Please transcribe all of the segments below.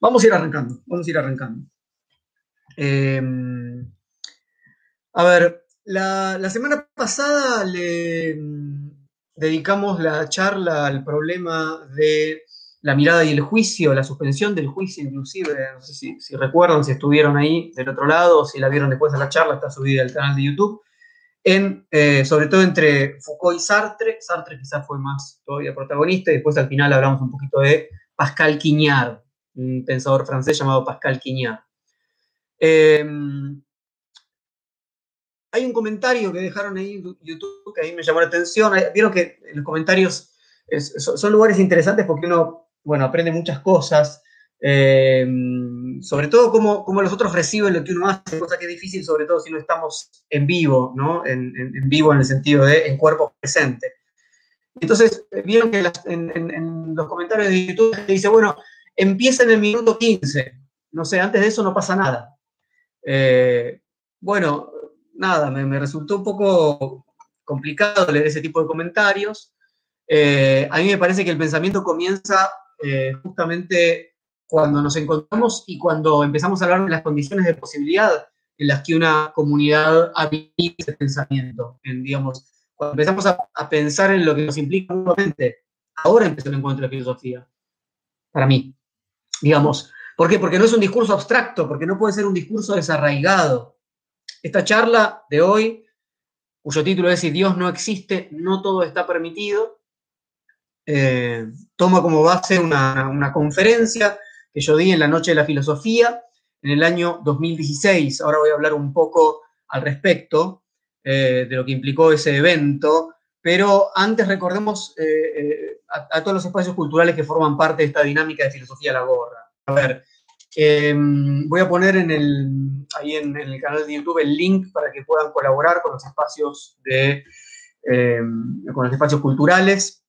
Vamos a ir arrancando, vamos a ir arrancando. Em, a ver, la, semana pasada le mm, dedicamos la charla al problema de la mirada y el juicio, la suspensión del juicio inclusive, no sé si, recuerdan, si estuvieron ahí del otro lado, si la vieron después de la charla, está subida al canal de YouTube, en, eh, sobre todo entre Foucault y Sartre, Sartre quizás fue más todavía protagonista, y después al final hablamos un poquito de Pascal Quignard, un pensador francés llamado Pascal Quignard. Em, hay un comentario que dejaron ahí en YouTube que a mí me llamó la atención. Vieron que los comentarios son, lugares interesantes porque uno, bueno, aprende muchas cosas. Em, sobre todo cómo, los otros reciben lo que uno hace, cosa que es difícil, sobre todo si no estamos en vivo, ¿no? En, vivo en el sentido de en cuerpo presente. Entonces, vieron que en, los comentarios de YouTube dice, bueno, empieza en el minuto 15. No sé, antes de eso no pasa nada. Eh, bueno, nada, me, resultó un poco complicado leer ese tipo de comentarios. Eh, a mí me parece que el pensamiento comienza eh, justamente cuando nos encontramos y cuando empezamos a hablar de las condiciones de posibilidad en las que una comunidad habita ese pensamiento. Cuando empezamos a, a, pensar en lo que nos implica nuevamente, ahora empezó el encuentro de filosofía, para mí digamos. ¿Por qué? Porque no es un discurso abstracto, porque no puede ser un discurso desarraigado. Esta charla de hoy, cuyo título es Si Dios no existe, no todo está permitido, eh, toma como base una, conferencia que yo di en la Noche de la Filosofía en el año 2016. Ahora voy a hablar un poco al respecto eh, de lo que implicó ese evento, pero antes recordemos eh, a, todos los espacios culturales que forman parte de esta dinámica de filosofía la gorra. A ver, em, voy a poner en el, ahí en, el canal de YouTube el link para que puedan colaborar con los espacios de, em, con los espacios culturales.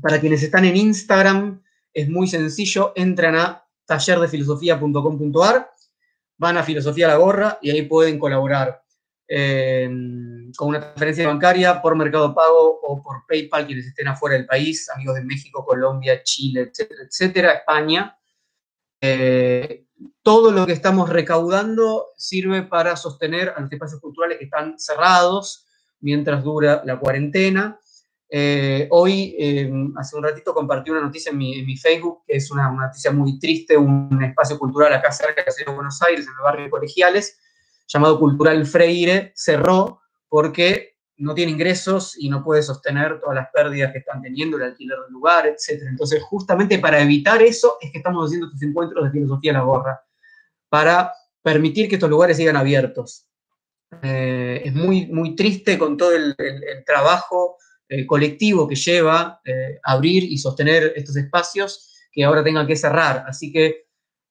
Para quienes están en Instagram, es muy sencillo, entran a tallerdefilosofía.com.ar, van a Filosofía la Gorra y ahí pueden colaborar con una transferencia bancaria por Mercado Pago o por PayPal, quienes estén afuera del país, amigos de México, Colombia, Chile, etcétera, etcétera, España. Eh, todo lo que estamos recaudando sirve para sostener a los espacios culturales que están cerrados mientras dura la cuarentena. Eh, hoy, eh, hace un ratito, compartí una noticia en mi, Facebook, que es una, noticia muy triste, un espacio cultural acá cerca de Buenos Aires, en el barrio de Colegiales, llamado Cultural Freire, cerró porque no tiene ingresos y no puede sostener todas las pérdidas que están teniendo, el alquiler del lugar, etc. Entonces, justamente para evitar eso es que estamos haciendo estos encuentros de filosofía a la gorra, para permitir que estos lugares sigan abiertos. Eh, es muy, muy triste con todo el, trabajo eh, colectivo que lleva eh, abrir y sostener estos espacios que ahora tengan que cerrar. Así que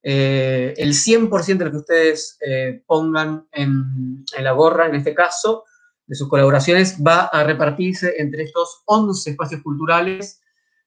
eh, el 100% de lo que ustedes eh, pongan en, la gorra, en este caso, de sus colaboraciones, va a repartirse entre estos 11 espacios culturales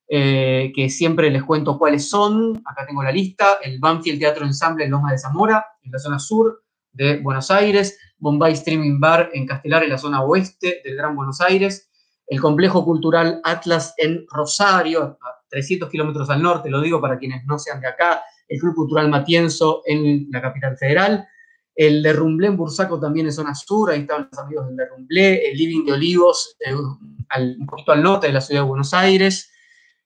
eh, que siempre les cuento cuáles son. Acá tengo la lista. El Banfield Teatro Ensamble en Loma de Zamora, en la zona sur de Buenos Aires. Bombay Streaming Bar en Castelar, en la zona oeste del Gran Buenos Aires. El Complejo Cultural Atlas en Rosario, a 300 kilómetros al norte, lo digo para quienes no sean de acá, el Club Cultural Matienzo en la capital federal, el de en Bursaco también en zona sur, ahí están los amigos del de Rumblé, el Living de Olivos, eh, un poquito al norte de la ciudad de Buenos Aires,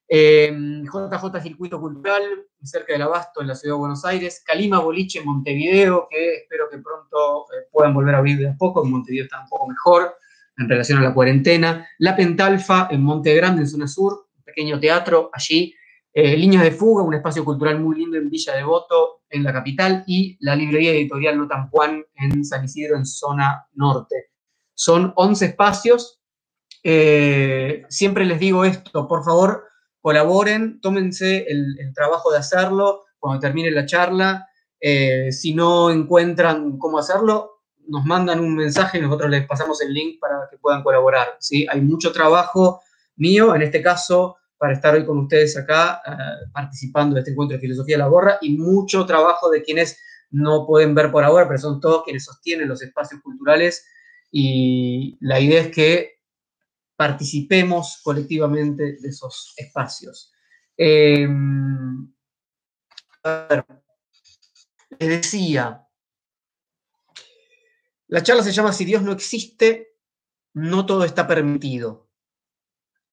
JJ eh, Circuito Cultural, cerca del Abasto, en la ciudad de Buenos Aires, Calima Boliche en Montevideo, que espero que pronto eh, puedan volver a abrir de a poco, en Montevideo está un poco mejor en relación a la cuarentena, La Pentalfa en Monte Grande, en zona sur, un pequeño teatro allí, eh, Líneas de Fuga, un espacio cultural muy lindo en Villa Devoto, en la capital, y la librería editorial Notan Juan en San Isidro, en zona norte. Son 11 espacios. Eh, siempre les digo esto, por favor, colaboren, tómense el, trabajo de hacerlo cuando termine la charla. Eh, si no encuentran cómo hacerlo, nos mandan un mensaje y nosotros les pasamos el link para que puedan colaborar. ¿sí? Hay mucho trabajo mío, en este caso para estar hoy con ustedes acá eh, participando de este encuentro de filosofía de la gorra y mucho trabajo de quienes no pueden ver por ahora, pero son todos quienes sostienen los espacios culturales y la idea es que participemos colectivamente de esos espacios. Em, a ver, les decía, la charla se llama Si Dios no existe, no todo está permitido.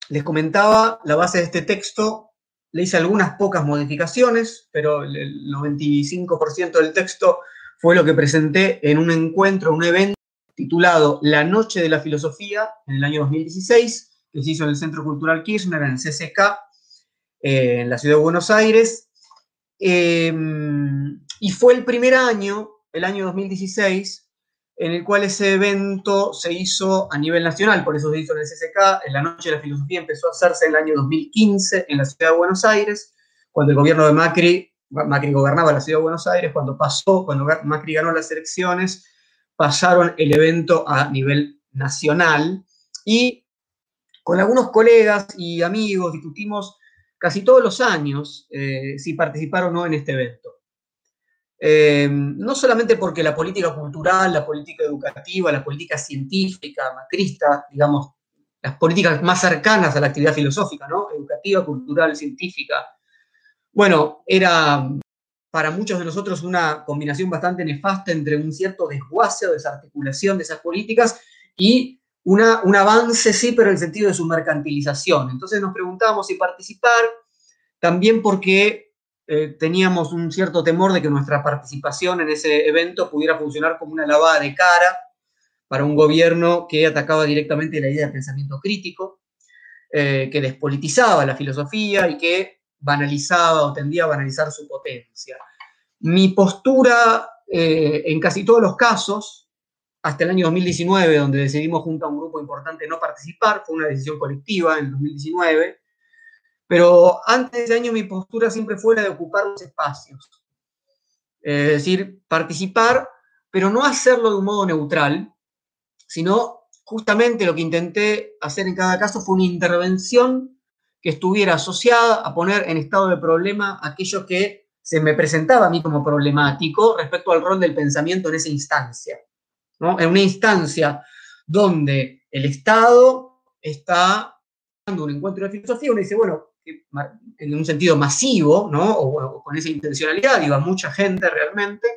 Les comentaba la base de este texto, le hice algunas pocas modificaciones, pero el 95% del texto fue lo que presenté en un encuentro, un evento titulado La Noche de la Filosofía en el año 2016, que se hizo en el Centro Cultural Kirchner, en el CCK, eh, en la ciudad de Buenos Aires. Em, y fue el primer año, el año 2016, en el cual ese evento se hizo a nivel nacional, por eso se hizo en el CCK. En la Noche de la Filosofía empezó a hacerse en el año 2015 en la ciudad de Buenos Aires, cuando el gobierno de Macri, Macri gobernaba la ciudad de Buenos Aires, cuando pasó, cuando Macri ganó las elecciones, pasaron el evento a nivel nacional y con algunos colegas y amigos discutimos casi todos los años eh, si participar o no en este evento. Eh, no solamente porque la política cultural, la política educativa, la política científica, macrista, digamos, las políticas más cercanas a la actividad filosófica, ¿no? Educativa, cultural, científica. Bueno, era para muchos de nosotros una combinación bastante nefasta entre un cierto desguace o desarticulación de esas políticas y una, un avance, sí, pero en el sentido de su mercantilización. Entonces nos preguntamos si participar, también porque eh, teníamos un cierto temor de que nuestra participación en ese evento pudiera funcionar como una lavada de cara para un gobierno que atacaba directamente la idea de pensamiento crítico, eh, que despolitizaba la filosofía y que banalizaba o tendía a banalizar su potencia. Mi postura eh, en casi todos los casos, hasta el año 2019, donde decidimos junto a un grupo importante no participar, fue una decisión colectiva en 2019, pero antes de ese año mi postura siempre fue la de ocupar los espacios. es decir, participar, pero no hacerlo de un modo neutral, sino justamente lo que intenté hacer en cada caso fue una intervención que estuviera asociada a poner en estado de problema aquello que se me presentaba a mí como problemático respecto al rol del pensamiento en esa instancia. ¿no? En una instancia donde el Estado está dando un encuentro de filosofía, uno dice, bueno, en un sentido masivo, ¿no? o, con esa intencionalidad, iba mucha gente realmente,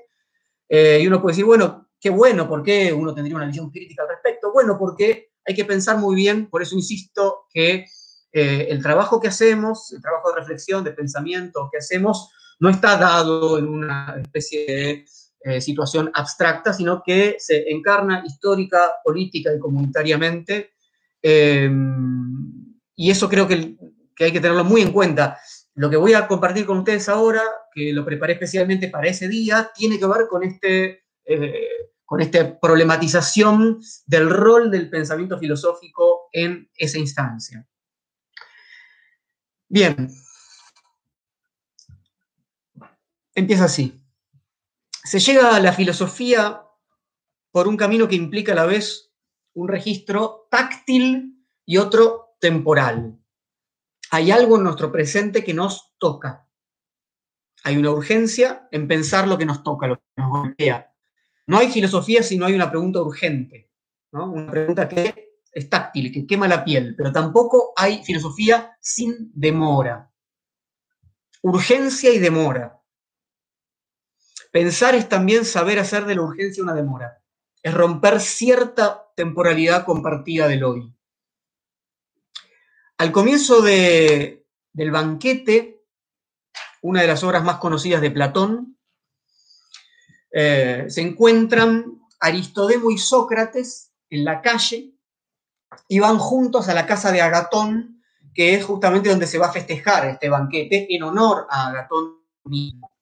eh, y uno puede decir, bueno, qué bueno, ¿por qué uno tendría una visión crítica al respecto? Bueno, porque hay que pensar muy bien, por eso insisto que eh, el trabajo que hacemos, el trabajo de reflexión, de pensamiento que hacemos, no está dado en una especie de eh, situación abstracta, sino que se encarna histórica, política y comunitariamente. Y eso creo que, hay que tenerlo muy en cuenta. Lo que voy a compartir con ustedes ahora, que lo preparé especialmente para ese día, tiene que ver con este eh, con esta problematización del rol del pensamiento filosófico en esa instancia. Bien. Empieza así. Se llega a la filosofía por un camino que implica a la vez un registro táctil y otro temporal. Hay algo en nuestro presente que nos toca. Hay una urgencia en pensar lo que nos toca, lo que nos golpea. No hay filosofía si no hay una pregunta urgente, una pregunta que es táctil, que quema la piel, pero tampoco hay filosofía sin demora. Urgencia y demora. Pensar es también saber hacer de la urgencia una demora. Es romper cierta temporalidad compartida del hoy. Al comienzo del banquete, una de las obras más conocidas de Platón, eh, se encuentran Aristodemo y Sócrates en la calle y van juntos a la casa de Agatón, que es justamente donde se va a festejar este banquete en honor a Agatón mismo.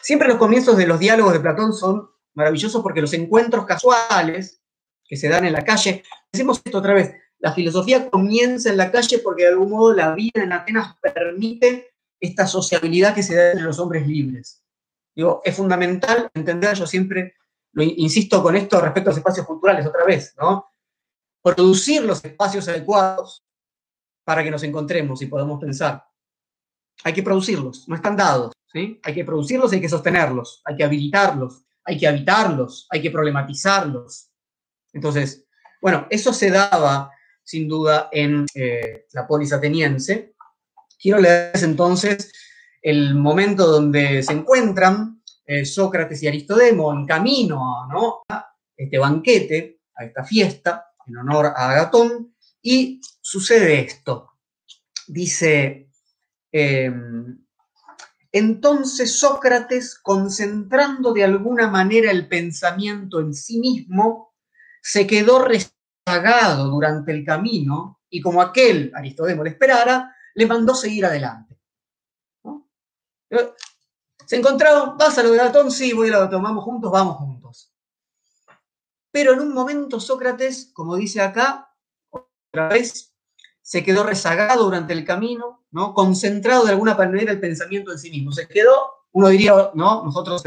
Siempre los comienzos de los diálogos de Platón son maravillosos porque los encuentros casuales que se dan en la calle, decimos esto otra vez, la filosofía comienza en la calle porque de algún modo la vida en Atenas permite esta sociabilidad que se da entre los hombres libres. Digo, es fundamental entender, yo siempre lo insisto con esto respecto a los espacios culturales otra vez, ¿no? producir los espacios adecuados para que nos encontremos y podamos pensar. Hay que producirlos, no están dados, ¿sí? Hay que producirlos y hay que sostenerlos, hay que habilitarlos, hay que habitarlos, hay que problematizarlos. Entonces, bueno, eso se daba sin duda en eh, la polis ateniense. Quiero leerles entonces el momento donde se encuentran eh, Sócrates y Aristodemo en camino ¿no? a este banquete, a esta fiesta en honor a Agatón, y sucede esto. Dice, em, entonces Sócrates, concentrando de alguna manera el pensamiento en sí mismo, se quedó rezagado durante el camino y como aquel Aristodemo le esperara, le mandó seguir adelante. Se encontraron, vas a lo de Agatón, sí, voy a lo de vamos juntos, vamos juntos. Pero en un momento Sócrates, como dice acá, otra vez, se quedó rezagado durante el camino, ¿no? concentrado de alguna manera el pensamiento en sí mismo. Se quedó, uno diría, ¿no? Nosotros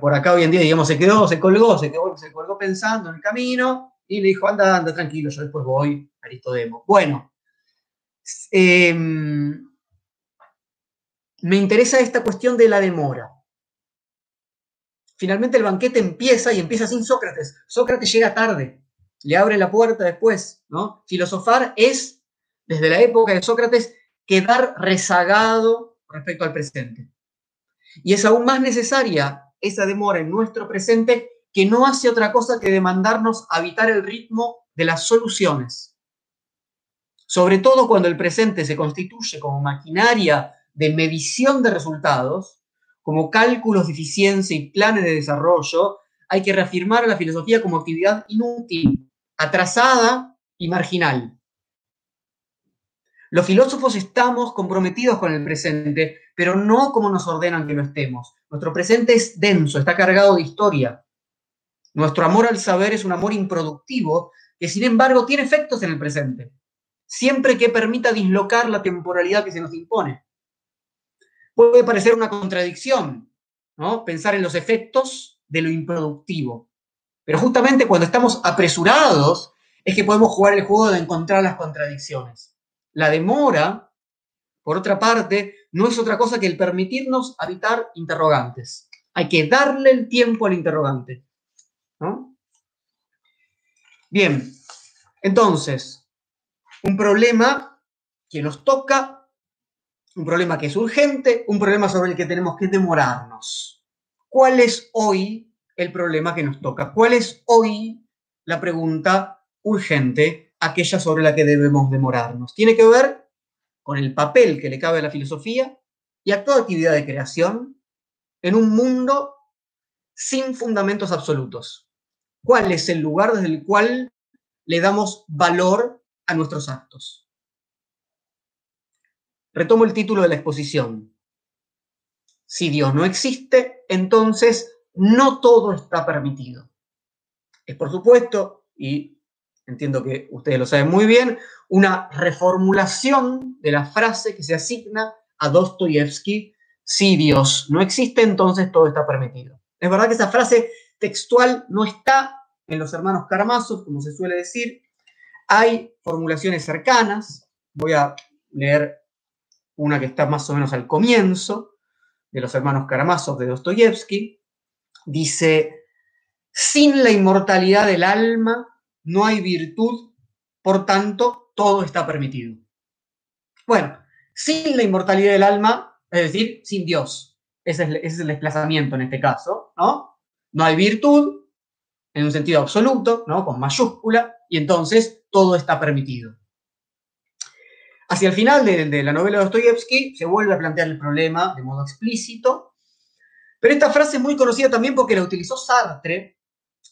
por acá hoy en día, digamos, se quedó, se colgó, se quedó, se colgó pensando en el camino y le dijo, anda, anda, tranquilo, yo después voy, Aristodemo. Bueno, eh, me interesa esta cuestión de la demora. Finalmente el banquete empieza y empieza sin Sócrates. Sócrates llega tarde, le abre la puerta después, ¿no? Filosofar es, desde la época de Sócrates, quedar rezagado respecto al presente. Y es aún más necesaria esa demora en nuestro presente que no hace otra cosa que demandarnos habitar el ritmo de las soluciones. Sobre todo cuando el presente se constituye como maquinaria de medición de resultados, como cálculos de eficiencia y planes de desarrollo, hay que reafirmar a la filosofía como actividad inútil, atrasada y marginal. Los filósofos estamos comprometidos con el presente, pero no como nos ordenan que lo estemos. Nuestro presente es denso, está cargado de historia. Nuestro amor al saber es un amor improductivo que sin embargo tiene efectos en el presente, siempre que permita dislocar la temporalidad que se nos impone puede parecer una contradicción, ¿no? Pensar en los efectos de lo improductivo. Pero justamente cuando estamos apresurados es que podemos jugar el juego de encontrar las contradicciones. La demora, por otra parte, no es otra cosa que el permitirnos habitar interrogantes. Hay que darle el tiempo al interrogante. Bien, entonces, un problema que nos toca un problema que es urgente, un problema sobre el que tenemos que demorarnos. ¿Cuál es hoy el problema que nos toca? ¿Cuál es hoy la pregunta urgente, aquella sobre la que debemos demorarnos? Tiene que ver con el papel que le cabe a la filosofía y a toda actividad de creación en un mundo sin fundamentos absolutos. ¿Cuál es el lugar desde el cual le damos valor a nuestros actos? Retomo el título de la exposición. Si Dios no existe, entonces no todo está permitido. Es por supuesto, y entiendo que ustedes lo saben muy bien, una reformulación de la frase que se asigna a Dostoyevsky, si Dios no existe, entonces todo está permitido. Es verdad que esa frase textual no está en los hermanos Karamazov, como se suele decir. Hay formulaciones cercanas. Voy a leer una que está más o menos al comienzo, de los hermanos Karamazov de Dostoyevsky, dice, sin la inmortalidad del alma no hay virtud, por tanto, todo está permitido. Bueno, sin la inmortalidad del alma, es decir, sin Dios. Ese es, el desplazamiento en este caso, ¿no? No hay virtud, en un sentido absoluto, ¿no? Con mayúscula, y entonces todo está permitido. Hacia el final de, la novela de Dostoyevsky se vuelve a plantear el problema de modo explícito, pero esta frase es muy conocida también porque la utilizó Sartre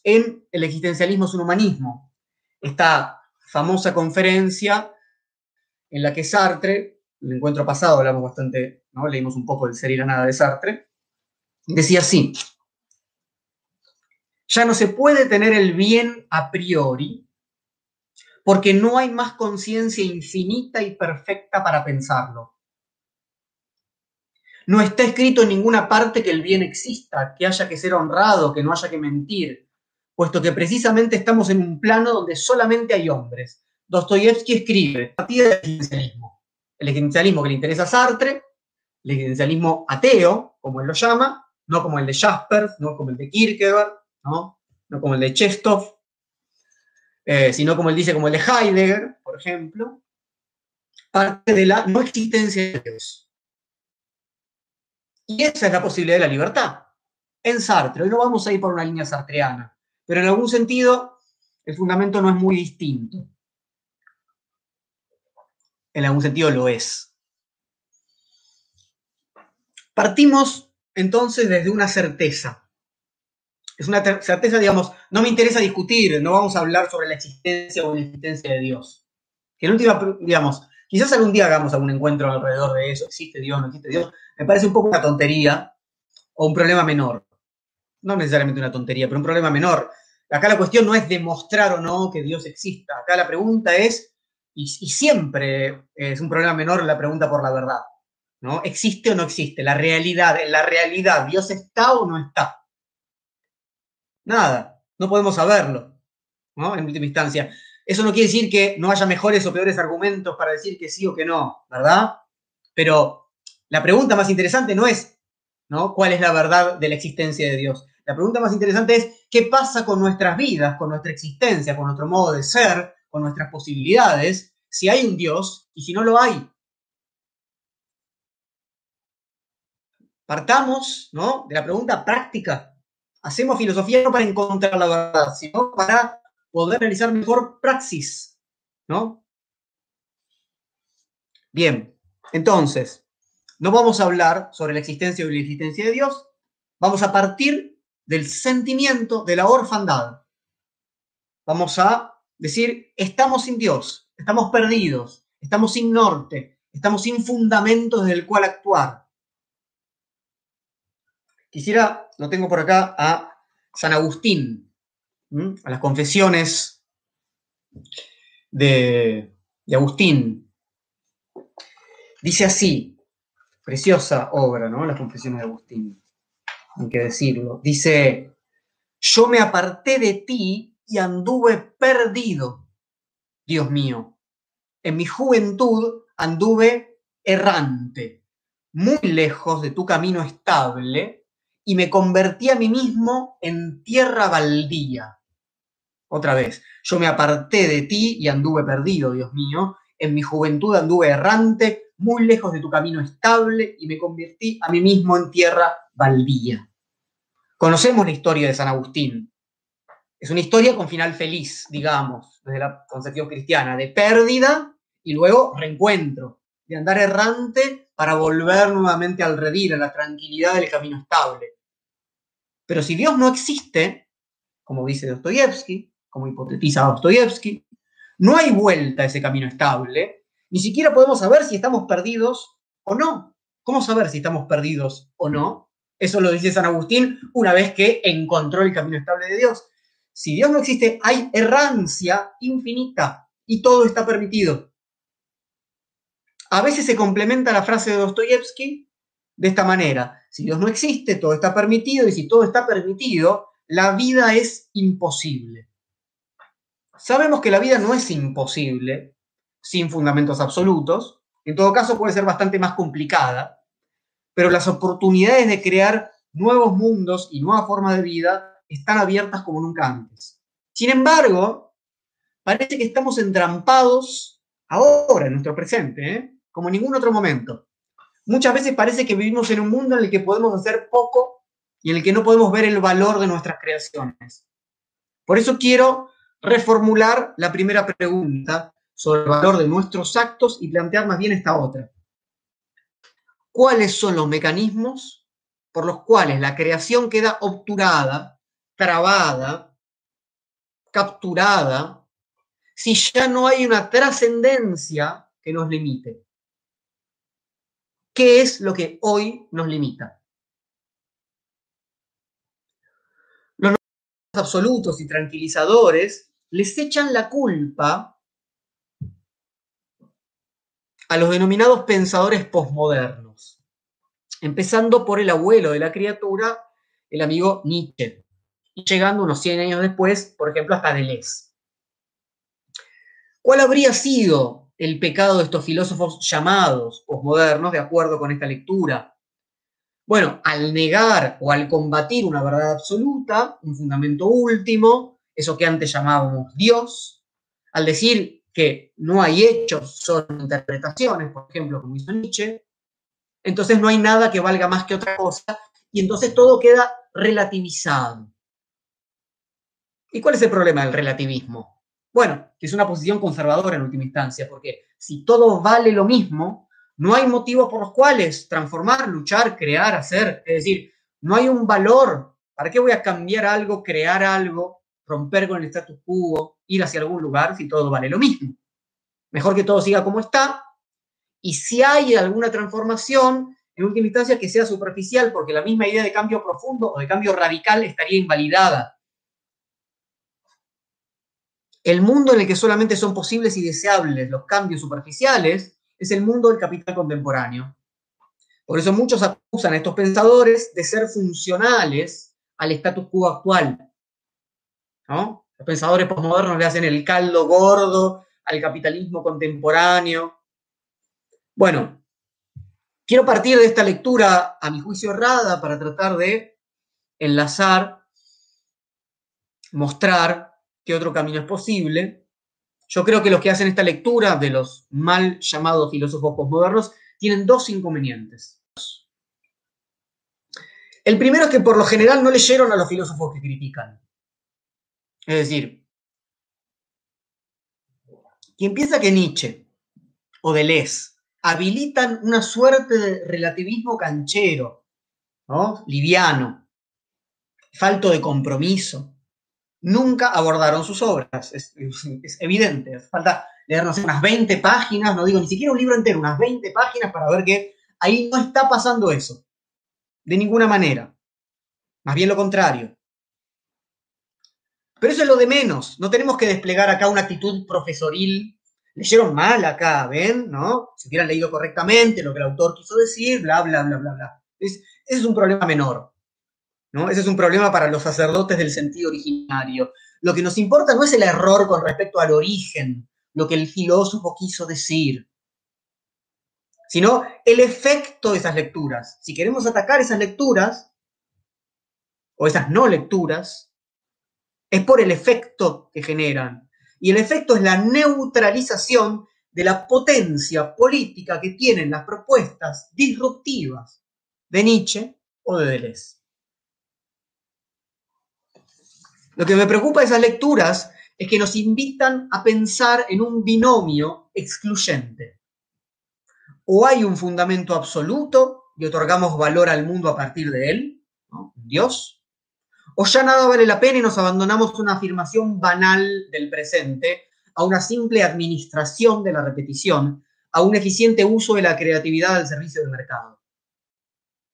en El existencialismo es un humanismo, esta famosa conferencia en la que Sartre, el encuentro pasado hablamos bastante, ¿no? leímos un poco del ser y la nada de Sartre, decía así, ya no se puede tener el bien a priori porque no hay más conciencia infinita y perfecta para pensarlo. No está escrito en ninguna parte que el bien exista, que haya que ser honrado, que no haya que mentir, puesto que precisamente estamos en un plano donde solamente hay hombres. Dostoyevsky escribe a partir del existencialismo. El existencialismo que le interesa a Sartre, el existencialismo ateo, como él lo llama, no como el de Jaspers, no como el de Kierkegaard, no, no como el de Chestov, eh, sino como él dice, como el de Heidegger, por ejemplo, parte de la no existencia de Dios. Y esa es la posibilidad de la libertad. En Sartre, hoy no vamos a ir por una línea sartreana, pero en algún sentido el fundamento no es muy distinto. En algún sentido lo es. Partimos entonces desde una certeza. Es una certeza, digamos, no me interesa discutir, no vamos a hablar sobre la existencia o inexistencia de Dios. Que en última, digamos, quizás algún día hagamos algún encuentro alrededor de eso, existe Dios, no existe Dios, me parece un poco una tontería o un problema menor. No necesariamente una tontería, pero un problema menor. Acá la cuestión no es demostrar o no que Dios exista. Acá la pregunta es, y, siempre es un problema menor la pregunta por la verdad. ¿no? ¿Existe o no existe? La realidad, la realidad, ¿Dios está o no está? Nada, no podemos saberlo, ¿no? En última instancia. Eso no quiere decir que no haya mejores o peores argumentos para decir que sí o que no, ¿verdad? Pero la pregunta más interesante no es, ¿no? ¿Cuál es la verdad de la existencia de Dios? La pregunta más interesante es, ¿qué pasa con nuestras vidas, con nuestra existencia, con nuestro modo de ser, con nuestras posibilidades, si hay un Dios y si no lo hay? Partamos, ¿no? De la pregunta práctica. Hacemos filosofía no para encontrar la verdad, sino para poder realizar mejor praxis, ¿no? Bien, entonces, no vamos a hablar sobre la existencia o la existencia de Dios, vamos a partir del sentimiento de la orfandad. Vamos a decir, estamos sin Dios, estamos perdidos, estamos sin norte, estamos sin fundamento desde el cual actuar. Quisiera, lo tengo por acá, a San Agustín, a las confesiones de, Agustín. Dice así, preciosa obra, ¿no? Las confesiones de Agustín, hay que decirlo. Dice, yo me aparté de ti y anduve perdido, Dios mío. En mi juventud anduve errante, muy lejos de tu camino estable y me convertí a mí mismo en tierra baldía. Otra vez, yo me aparté de ti y anduve perdido, Dios mío. En mi juventud anduve errante, muy lejos de tu camino estable, y me convertí a mí mismo en tierra baldía. Conocemos la historia de San Agustín. Es una historia con final feliz, digamos, desde la concepción cristiana, de pérdida y luego reencuentro, de andar errante para volver nuevamente al redil, a la tranquilidad del camino estable. Pero si Dios no existe, como dice Dostoyevsky, como hipotetiza Dostoyevsky, no hay vuelta a ese camino estable, ni siquiera podemos saber si estamos perdidos o no. ¿Cómo saber si estamos perdidos o no? Eso lo dice San Agustín una vez que encontró el camino estable de Dios. Si Dios no existe, hay errancia infinita y todo está permitido. A veces se complementa la frase de Dostoyevsky de esta manera. Si Dios no existe, todo está permitido y si todo está permitido, la vida es imposible. Sabemos que la vida no es imposible sin fundamentos absolutos, en todo caso puede ser bastante más complicada, pero las oportunidades de crear nuevos mundos y nuevas formas de vida están abiertas como nunca antes. Sin embargo, parece que estamos entrampados ahora, en nuestro presente, ¿eh? como en ningún otro momento muchas veces parece que vivimos en un mundo en el que podemos hacer poco y en el que no podemos ver el valor de nuestras creaciones. Por eso quiero reformular la primera pregunta sobre el valor de nuestros actos y plantear más bien esta otra. ¿Cuáles son los mecanismos por los cuales la creación queda obturada, trabada, capturada, si ya no hay una trascendencia que nos limite? ¿Qué es lo que hoy nos limita? Los absolutos y tranquilizadores les echan la culpa a los denominados pensadores posmodernos, empezando por el abuelo de la criatura, el amigo Nietzsche, y llegando unos 100 años después, por ejemplo, hasta Deleuze. ¿Cuál habría sido el pecado de estos filósofos llamados posmodernos de acuerdo con esta lectura? Bueno, al negar o al combatir una verdad absoluta, un fundamento último, eso que antes llamábamos Dios, al decir que no hay hechos, son interpretaciones, por ejemplo, como hizo Nietzsche, entonces no hay nada que valga más que otra cosa y entonces todo queda relativizado. ¿Y cuál es el problema del relativismo? Bueno, que es una posición conservadora en última instancia, porque si todo vale lo mismo, no hay motivos por los cuales transformar, luchar, crear, hacer. Es decir, no hay un valor. ¿Para qué voy a cambiar algo, crear algo, romper con el status quo, ir hacia algún lugar si todo vale lo mismo? Mejor que todo siga como está. Y si hay alguna transformación, en última instancia que sea superficial, porque la misma idea de cambio profundo o de cambio radical estaría invalidada. El mundo en el que solamente son posibles y deseables los cambios superficiales es el mundo del capital contemporáneo. Por eso muchos acusan a estos pensadores de ser funcionales al status quo actual. Los pensadores posmodernos le hacen el caldo gordo al capitalismo contemporáneo. Bueno, quiero partir de esta lectura, a mi juicio errada, para tratar de enlazar, mostrar qué otro camino es posible. Yo creo que los que hacen esta lectura de los mal llamados filósofos posmodernos tienen dos inconvenientes. El primero es que por lo general no leyeron a los filósofos que critican. Es decir, quien piensa que Nietzsche o Deleuze habilitan una suerte de relativismo canchero, ¿no? liviano, falto de compromiso, nunca abordaron sus obras. Es, evidente. Falta leernos unas 20 páginas, no digo ni siquiera un libro entero, unas 20 páginas para ver que ahí no está pasando eso. De ninguna manera. Más bien lo contrario. Pero eso es lo de menos. No tenemos que desplegar acá una actitud profesoril. Leyeron mal acá, ¿ven? ¿No? Si hubieran leído correctamente lo que el autor quiso decir, bla, bla, bla, bla, bla. ese es un problema menor. ¿no? Ese es un problema para los sacerdotes del sentido originario. Lo que nos importa no es el error con respecto al origen, lo que el filósofo quiso decir, sino el efecto de esas lecturas. Si queremos atacar esas lecturas, o esas no lecturas, es por el efecto que generan. Y el efecto es la neutralización de la potencia política que tienen las propuestas disruptivas de Nietzsche o de Deleuze. Lo que me preocupa de esas lecturas es que nos invitan a pensar en un binomio excluyente. O hay un fundamento absoluto y otorgamos valor al mundo a partir de él, Dios, o ya nada vale la pena y nos abandonamos a una afirmación banal del presente, a una simple administración de la repetición, a un eficiente uso de la creatividad al servicio del mercado.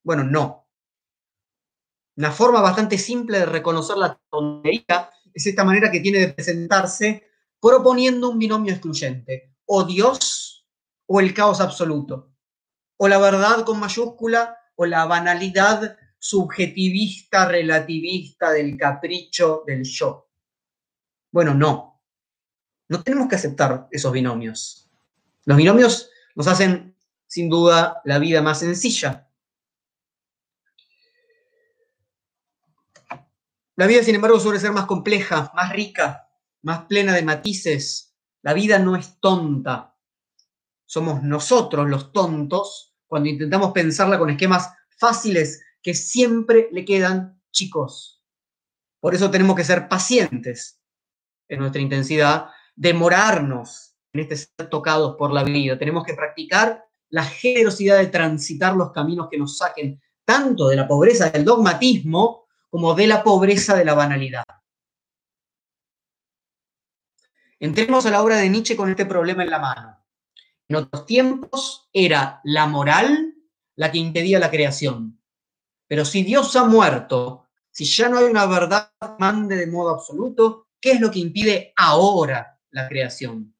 Bueno, no. Una forma bastante simple de reconocer la tontería es esta manera que tiene de presentarse proponiendo un binomio excluyente, o Dios o el caos absoluto, o la verdad con mayúscula o la banalidad subjetivista, relativista del capricho del yo. Bueno, no. No tenemos que aceptar esos binomios. Los binomios nos hacen, sin duda, la vida más sencilla. La vida, sin embargo, suele ser más compleja, más rica, más plena de matices. La vida no es tonta. Somos nosotros los tontos cuando intentamos pensarla con esquemas fáciles que siempre le quedan chicos. Por eso tenemos que ser pacientes en nuestra intensidad, demorarnos en este ser tocados por la vida. Tenemos que practicar la generosidad de transitar los caminos que nos saquen tanto de la pobreza del dogmatismo como de la pobreza de la banalidad. Entremos a la obra de Nietzsche con este problema en la mano. En otros tiempos era la moral la que impedía la creación. Pero si Dios ha muerto, si ya no hay una verdad que mande de modo absoluto, ¿qué es lo que impide ahora la creación?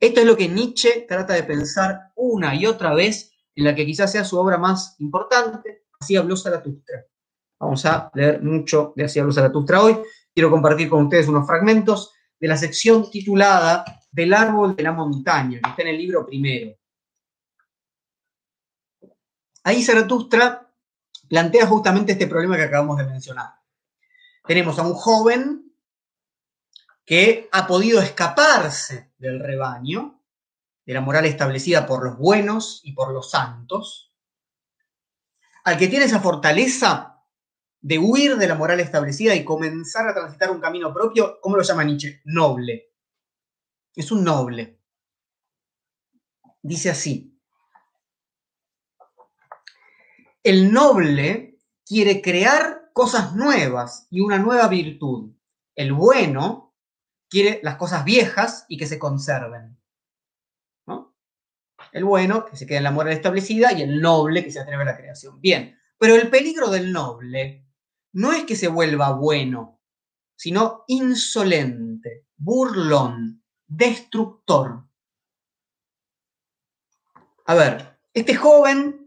Esto es lo que Nietzsche trata de pensar una y otra vez en la que quizás sea su obra más importante, así habló Zaratustra. Vamos a leer mucho de Así habló Zaratustra hoy. Quiero compartir con ustedes unos fragmentos de la sección titulada Del árbol de la montaña, que está en el libro primero. Ahí Zaratustra plantea justamente este problema que acabamos de mencionar. Tenemos a un joven que ha podido escaparse del rebaño de la moral establecida por los buenos y por los santos, al que tiene esa fortaleza de huir de la moral establecida y comenzar a transitar un camino propio, ¿cómo lo llama Nietzsche? Noble. Es un noble. Dice así, el noble quiere crear cosas nuevas y una nueva virtud. El bueno quiere las cosas viejas y que se conserven. El bueno, que se queda en la moral establecida, y el noble, que se atreve a la creación. Bien, pero el peligro del noble no es que se vuelva bueno, sino insolente, burlón, destructor. A ver, este joven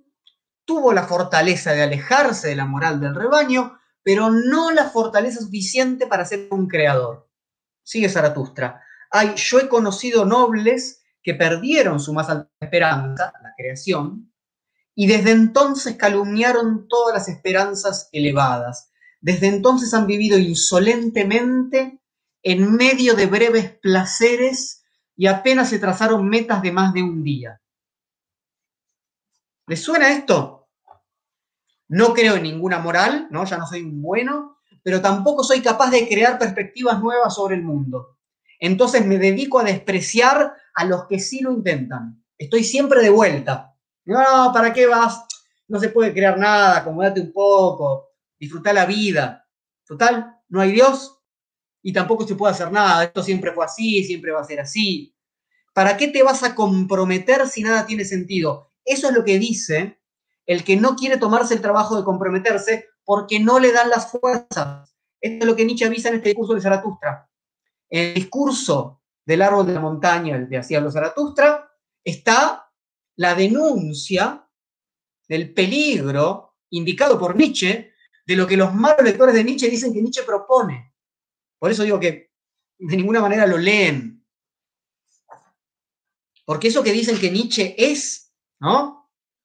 tuvo la fortaleza de alejarse de la moral del rebaño, pero no la fortaleza suficiente para ser un creador. Sigue Zaratustra. Ay, yo he conocido nobles que perdieron su más alta esperanza, la creación, y desde entonces calumniaron todas las esperanzas elevadas. Desde entonces han vivido insolentemente en medio de breves placeres y apenas se trazaron metas de más de un día. ¿Les suena esto? No creo en ninguna moral, ¿no? Ya no soy un bueno, pero tampoco soy capaz de crear perspectivas nuevas sobre el mundo. Entonces me dedico a despreciar a los que sí lo intentan. Estoy siempre de vuelta. No, ¿para qué vas? No se puede crear nada, acomódate un poco, disfruta la vida. Total, no hay Dios y tampoco se puede hacer nada. Esto siempre fue así, siempre va a ser así. ¿Para qué te vas a comprometer si nada tiene sentido? Eso es lo que dice el que no quiere tomarse el trabajo de comprometerse porque no le dan las fuerzas. Esto es lo que Nietzsche avisa en este discurso de Zaratustra. El discurso del árbol de la montaña de Hacia los Zaratustra está la denuncia del peligro indicado por Nietzsche de lo que los malos lectores de Nietzsche dicen que Nietzsche propone. Por eso digo que de ninguna manera lo leen. Porque eso que dicen que Nietzsche es, ¿no?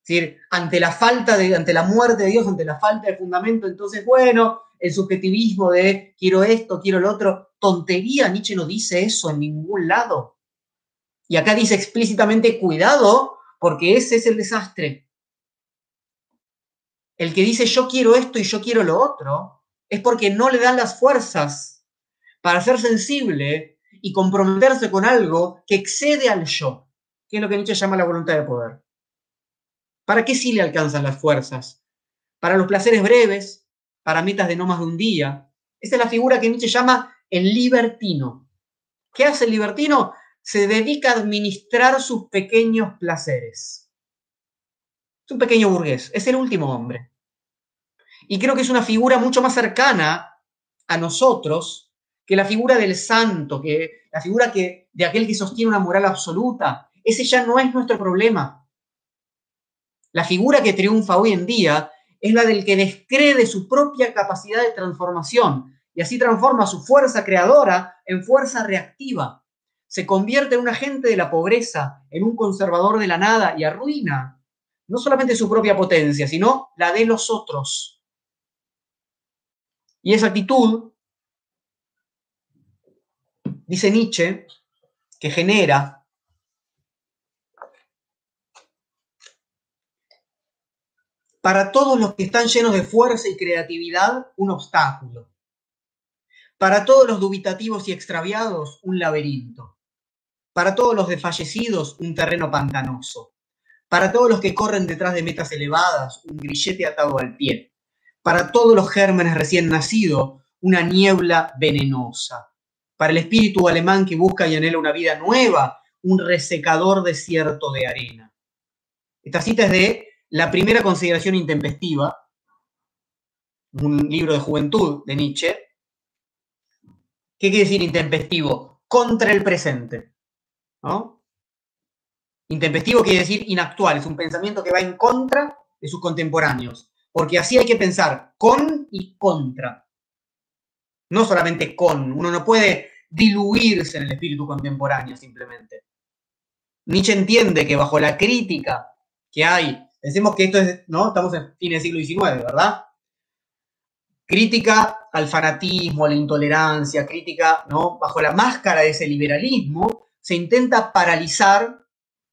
Decir, ante la falta de, ante la muerte de Dios, ante la falta de fundamento, entonces, bueno, el subjetivismo de quiero esto, quiero lo otro, tontería, Nietzsche no dice eso en ningún lado. Y acá dice explícitamente, cuidado, porque ese es el desastre. El que dice yo quiero esto y yo quiero lo otro, es porque no le dan las fuerzas para ser sensible y comprometerse con algo que excede al yo, que es lo que Nietzsche llama la voluntad de poder. ¿Para qué sí le alcanzan las fuerzas? Para los placeres breves, para metas de no más de un día. Esa es la figura que Nietzsche llama el libertino. ¿Qué hace el libertino? Se dedica a administrar sus pequeños placeres. Es un pequeño burgués, es el último hombre. Y creo que es una figura mucho más cercana a nosotros que la figura del santo, que la figura que, de aquel que sostiene una moral absoluta. Ese ya no es nuestro problema. La figura que triunfa hoy en día es la del que descree su propia capacidad de transformación y así transforma su fuerza creadora en fuerza reactiva. Se convierte en un agente de la pobreza, en un conservador de la nada y arruina no solamente su propia potencia, sino la de los otros. Y esa actitud, dice Nietzsche, que genera para todos los que están llenos de fuerza y creatividad, un obstáculo. Para todos los dubitativos y extraviados, un laberinto. Para todos los desfallecidos, un terreno pantanoso. Para todos los que corren detrás de metas elevadas, un grillete atado al pie. Para todos los gérmenes recién nacidos, una niebla venenosa. Para el espíritu alemán que busca y anhela una vida nueva, un resecador desierto de arena. Esta cita es de la primera consideración intempestiva, un libro de juventud de Nietzsche. ¿Qué quiere decir intempestivo? Contra el presente. ¿no? Intempestivo quiere decir inactual, es un pensamiento que va en contra de sus contemporáneos, porque así hay que pensar con y contra. No solamente con, uno no puede diluirse en el espíritu contemporáneo simplemente. Nietzsche entiende que bajo la crítica que hay Pensemos que esto es, ¿no? Estamos en fines del siglo XIX, ¿verdad? Crítica al fanatismo, a la intolerancia, crítica, ¿no? Bajo la máscara de ese liberalismo, se intenta paralizar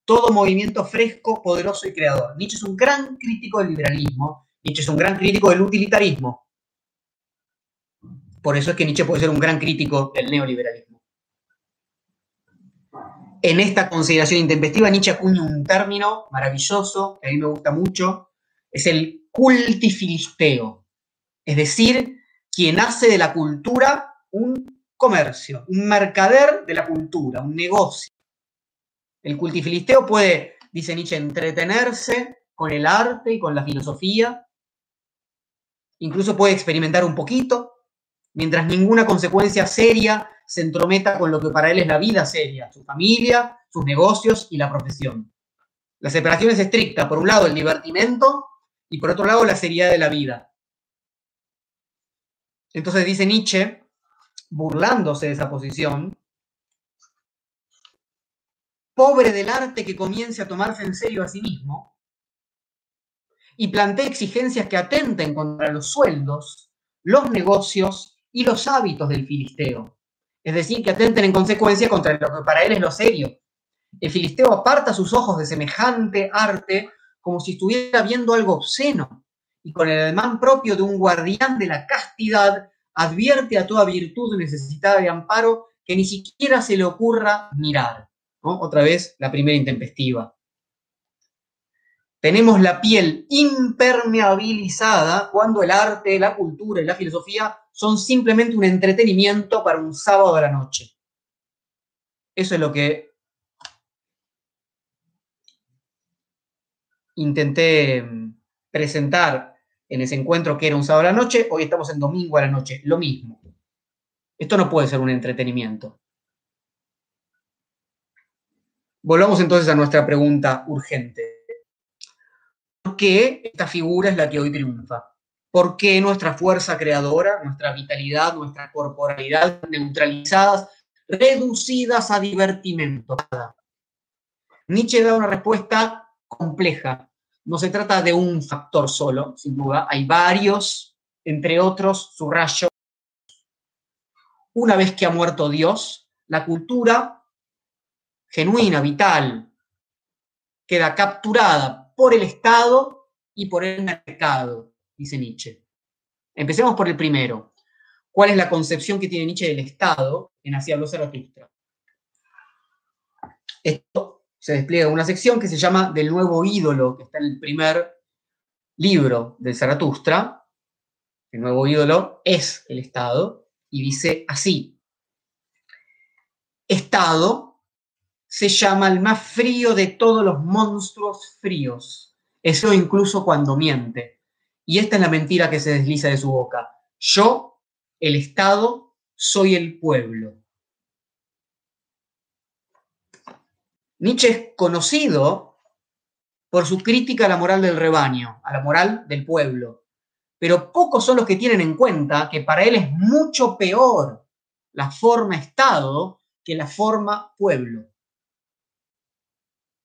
todo movimiento fresco, poderoso y creador. Nietzsche es un gran crítico del liberalismo, Nietzsche es un gran crítico del utilitarismo. Por eso es que Nietzsche puede ser un gran crítico del neoliberalismo. En esta consideración intempestiva, Nietzsche acuña un término maravilloso, que a mí me gusta mucho, es el cultifilisteo, es decir, quien hace de la cultura un comercio, un mercader de la cultura, un negocio. El cultifilisteo puede, dice Nietzsche, entretenerse con el arte y con la filosofía, incluso puede experimentar un poquito, mientras ninguna consecuencia seria se entrometa con lo que para él es la vida seria, su familia, sus negocios y la profesión. La separación es estricta, por un lado el divertimento y por otro lado la seriedad de la vida. Entonces dice Nietzsche, burlándose de esa posición, pobre del arte que comience a tomarse en serio a sí mismo y plantee exigencias que atenten contra los sueldos, los negocios y los hábitos del filisteo. Es decir, que atenten en consecuencia contra lo que para él es lo serio. El filisteo aparta sus ojos de semejante arte como si estuviera viendo algo obsceno y con el ademán propio de un guardián de la castidad advierte a toda virtud necesitada de amparo que ni siquiera se le ocurra mirar. Otra vez la primera intempestiva. Tenemos la piel impermeabilizada cuando el arte, la cultura y la filosofía son simplemente un entretenimiento para un sábado a la noche. Eso es lo que intenté mm, presentar en ese encuentro que era un sábado a la noche, hoy estamos en domingo a la noche, lo mismo. Esto no puede ser un entretenimiento. Volvamos entonces a nuestra pregunta urgente. ¿Por qué esta figura es la que hoy triunfa? ¿Por qué nuestra fuerza creadora, nuestra vitalidad, nuestra corporalidad neutralizadas, reducidas a divertimento? Nietzsche da una respuesta compleja. No se trata de un factor solo, sin duda. Hay varios, entre otros, subrayo. Una vez que ha muerto Dios, la cultura genuina, vital, queda capturada por el Estado y por el mercado dice Nietzsche. Empecemos por el primero. ¿Cuál es la concepción que tiene Nietzsche del Estado en Así habló Zaratustra? Esto se despliega en una sección que se llama Del nuevo ídolo, que está en el primer libro de Zaratustra. El nuevo ídolo es el Estado y dice así. Estado se llama el más frío de todos los monstruos fríos. Eso incluso cuando miente y esta es la mentira que se desliza de su boca. Yo, el Estado, soy el pueblo. Nietzsche es conocido por su crítica a la moral del rebaño, a la moral del pueblo, pero pocos son los que tienen en cuenta que para él es mucho peor la forma Estado que la forma pueblo.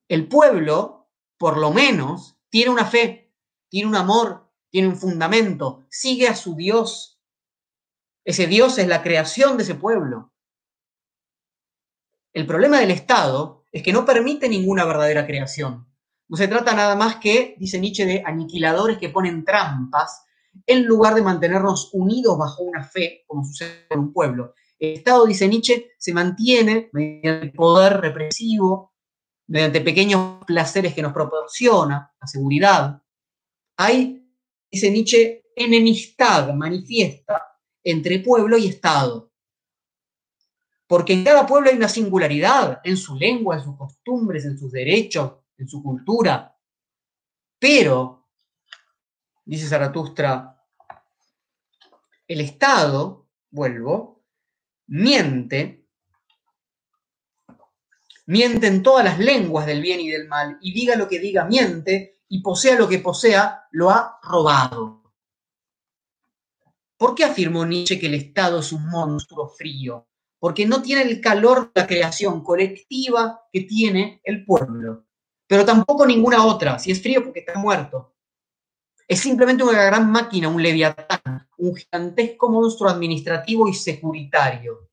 El pueblo, por lo menos, tiene una fe, tiene un amor, tiene un fundamento, sigue a su Dios. Ese Dios es la creación de ese pueblo. El problema del Estado es que no permite ninguna verdadera creación. No se trata nada más que, dice Nietzsche, de aniquiladores que ponen trampas en lugar de mantenernos unidos bajo una fe, como sucede en un pueblo. El Estado, dice Nietzsche, se mantiene mediante el poder represivo, mediante pequeños placeres que nos proporciona, la seguridad. Hay dice Nietzsche, enemistad manifiesta entre pueblo y Estado. Porque en cada pueblo hay una singularidad en su lengua, en sus costumbres, en sus derechos, en su cultura. Pero, dice Zaratustra, el Estado, vuelvo, miente, miente en todas las lenguas del bien y del mal, y diga lo que diga, miente, y posea lo que posea, lo ha robado. ¿Por qué afirmó Nietzsche que el Estado es un monstruo frío? Porque no tiene el calor de la creación colectiva que tiene el pueblo, pero tampoco ninguna otra. Si es frío, porque está muerto. Es simplemente una gran máquina, un leviatán, un gigantesco monstruo administrativo y securitario.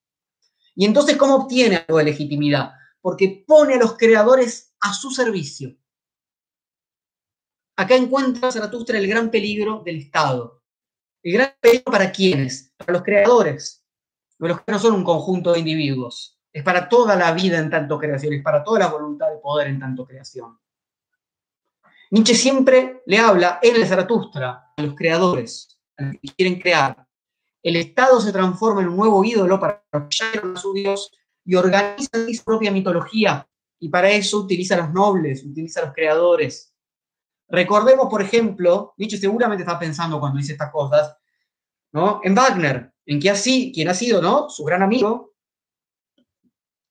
Y entonces, ¿cómo obtiene algo de legitimidad? Porque pone a los creadores a su servicio. Acá encuentra Zaratustra el gran peligro del Estado. El gran peligro para quiénes? Para los creadores. Los que no son un conjunto de individuos. Es para toda la vida en tanto creación, es para toda la voluntad de poder en tanto creación. Nietzsche siempre le habla, él de Zaratustra, a los creadores, a los que quieren crear. El Estado se transforma en un nuevo ídolo para apoyar a su Dios y organiza su propia mitología. Y para eso utiliza a los nobles, utiliza a los creadores. Recordemos, por ejemplo, Nietzsche seguramente está pensando cuando dice estas cosas, ¿no? En Wagner, en así, quien ha sido, ¿no? Su gran amigo,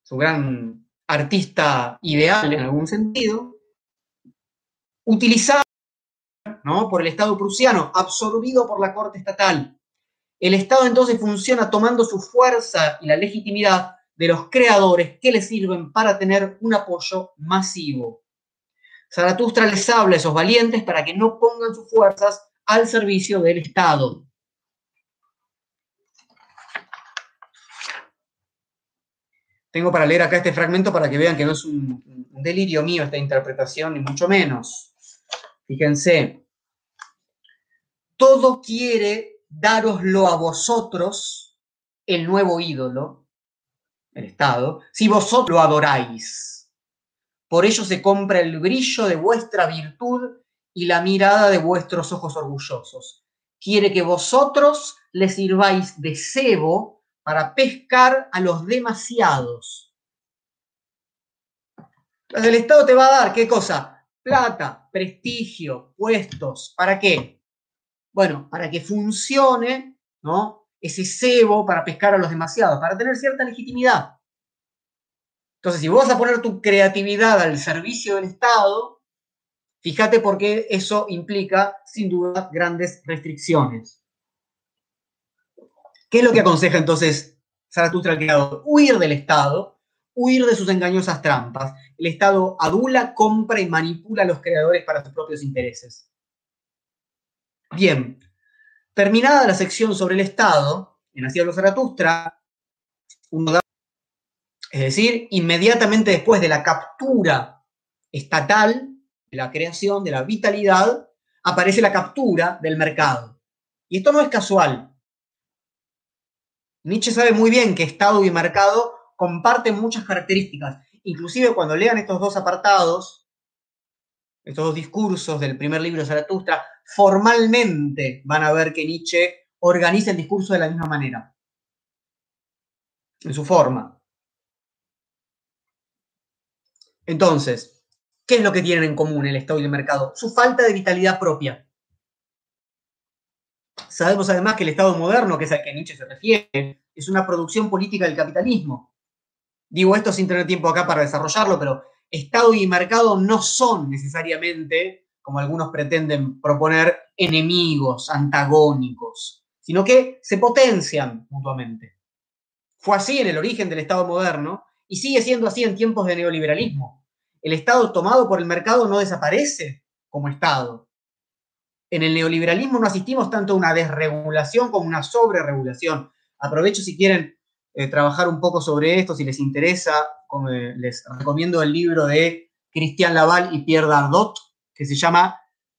su gran artista ideal en algún sentido, utilizado ¿no? por el Estado prusiano, absorbido por la corte estatal. El Estado entonces funciona tomando su fuerza y la legitimidad de los creadores que le sirven para tener un apoyo masivo. Zaratustra les habla a esos valientes para que no pongan sus fuerzas al servicio del Estado. Tengo para leer acá este fragmento para que vean que no es un, delirio mío esta interpretación, ni mucho menos. Fíjense, todo quiere daroslo a vosotros, el nuevo ídolo, el Estado, si vosotros lo adoráis. Por ello se compra el brillo de vuestra virtud y la mirada de vuestros ojos orgullosos. Quiere que vosotros le sirváis de cebo para pescar a los demasiados. El Estado te va a dar, ¿qué cosa? Plata, prestigio, puestos. ¿Para qué? Bueno, para que funcione, ¿no? Ese cebo para pescar a los demasiados, para tener cierta legitimidad. Entonces, si vos vas a poner tu creatividad al servicio del Estado, fíjate por qué eso implica, sin duda, grandes restricciones. ¿Qué es lo que aconseja entonces Zaratustra al creador? Huir del Estado, huir de sus engañosas trampas. El Estado adula, compra y manipula a los creadores para sus propios intereses. Bien, terminada la sección sobre el Estado, en Así de Zaratustra, es decir, inmediatamente después de la captura estatal, de la creación, de la vitalidad, aparece la captura del mercado. Y esto no es casual. Nietzsche sabe muy bien que Estado y mercado comparten muchas características. Inclusive cuando lean estos dos apartados, estos dos discursos del primer libro de Zaratustra, formalmente van a ver que Nietzsche organiza el discurso de la misma manera, en su forma. Entonces, ¿qué es lo que tienen en común el Estado y el mercado? Su falta de vitalidad propia. Sabemos además que el Estado moderno, que es al que Nietzsche se refiere, es una producción política del capitalismo. Digo esto sin tener tiempo acá para desarrollarlo, pero Estado y mercado no son necesariamente, como algunos pretenden proponer, enemigos, antagónicos, sino que se potencian mutuamente. Fue así en el origen del Estado moderno y sigue siendo así en tiempos de neoliberalismo. El Estado tomado por el mercado no desaparece como Estado, en el neoliberalismo no asistimos tanto a una desregulación como una sobreregulación. Aprovecho si quieren eh, trabajar un poco sobre esto, si les interesa, eh, les recomiendo el libro de Cristian Laval y Pierre Dardot, que se llama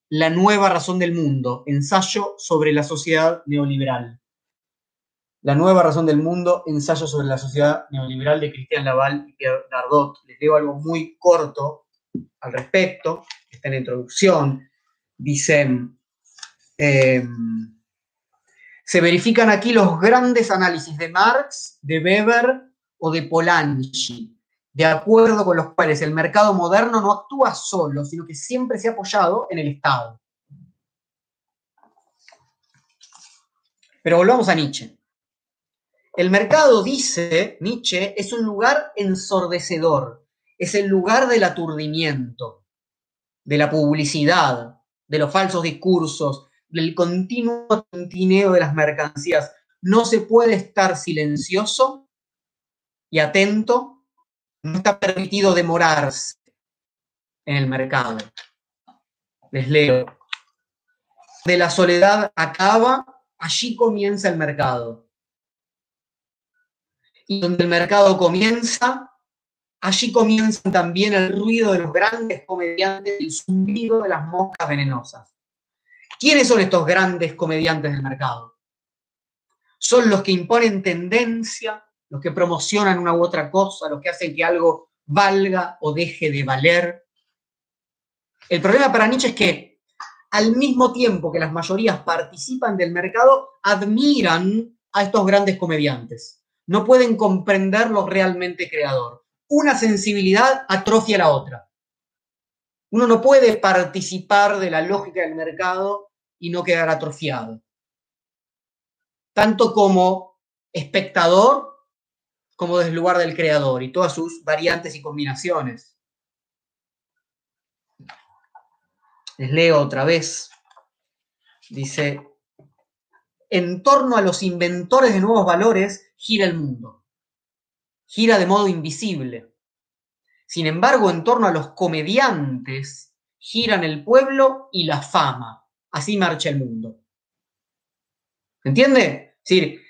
La nueva razón del mundo, ensayo sobre la sociedad neoliberal. La nueva razón del mundo, ensayo sobre la sociedad neoliberal de Cristian Laval y Pierre Dardot. Les leo algo muy corto al respecto, está en la introducción. Dicen, Em, se verifican aquí los grandes análisis de Marx, de Weber o de Polanyi, de acuerdo con los cuales el mercado moderno no actúa solo, sino que siempre se ha apoyado en el Estado. Pero volvamos a Nietzsche. El mercado, dice Nietzsche, es un lugar ensordecedor, es el lugar del aturdimiento, de la publicidad, de los falsos discursos, del continuo tintineo de las mercancías. No se puede estar silencioso y atento, no está permitido demorarse en el mercado. Les leo. De la soledad acaba, allí comienza el mercado. Y donde el mercado comienza, allí comienzan también el ruido de los grandes comediantes y el zumbido de las moscas venenosas. ¿Quiénes son estos grandes comediantes del mercado? Son los que imponen tendencia, los que promocionan una u otra cosa, los que hacen que algo valga o deje de valer. El problema para Nietzsche es que al mismo tiempo que las mayorías participan del mercado, admiran a estos grandes comediantes. No pueden comprender lo realmente creador. Una sensibilidad atrofia la otra. Uno no puede participar de la lógica del mercado y no quedar atrofiado. Tanto como espectador como desde el lugar del creador y todas sus variantes y combinaciones. Les leo otra vez. Dice, en torno a los inventores de nuevos valores gira el mundo. Gira de modo invisible. Sin embargo, en torno a los comediantes giran el pueblo y la fama así marcha el mundo. ¿Entiende? Es decir,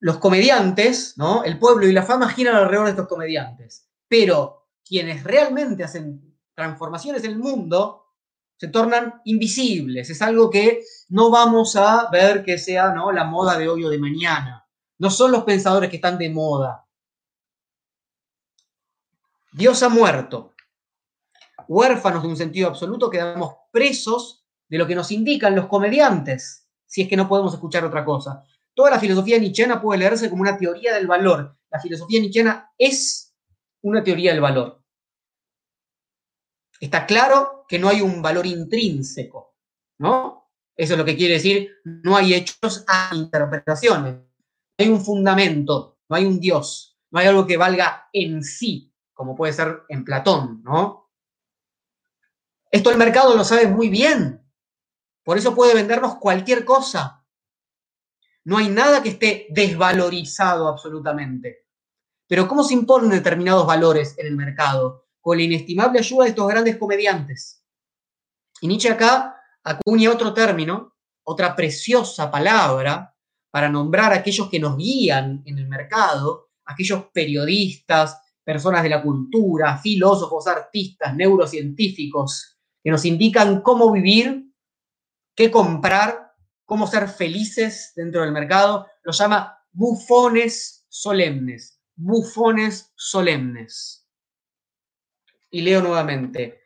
los comediantes, ¿no? El pueblo y la fama giran alrededor de estos comediantes. Pero quienes realmente hacen transformaciones en el mundo se tornan invisibles. Es algo que no vamos a ver que sea ¿no? la moda de hoy o de mañana. No son los pensadores que están de moda. Dios ha muerto huérfanos de un sentido absoluto, quedamos presos de lo que nos indican los comediantes, si es que no podemos escuchar otra cosa. Toda la filosofía nietzscheana puede leerse como una teoría del valor. La filosofía nietzscheana es una teoría del valor. Está claro que no hay un valor intrínseco, ¿no? Eso es lo que quiere decir, no hay hechos a interpretaciones. No hay un fundamento, no hay un Dios, no hay algo que valga en sí, como puede ser en Platón, ¿no? Esto el mercado lo sabe muy bien. Por eso puede vendernos cualquier cosa. No hay nada que esté desvalorizado absolutamente. Pero ¿cómo se imponen determinados valores en el mercado? Con la inestimable ayuda de estos grandes comediantes. Y Nietzsche acá acuña otro término, otra preciosa palabra para nombrar a aquellos que nos guían en el mercado, aquellos periodistas, personas de la cultura, filósofos, artistas, neurocientíficos, que nos indican cómo vivir, qué comprar, cómo ser felices dentro del mercado. Lo llama bufones solemnes, bufones solemnes. Y leo nuevamente,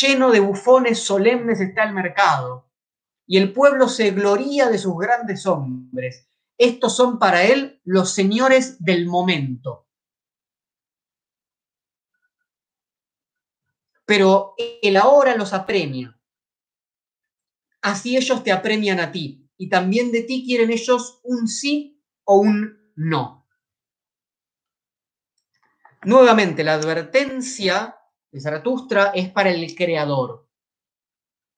lleno de bufones solemnes está el mercado, y el pueblo se gloría de sus grandes hombres. Estos son para él los señores del momento. pero el ahora los apremia. Así ellos te apremian a ti y también de ti quieren ellos un sí o un no. Nuevamente, la advertencia de Zaratustra es para el creador,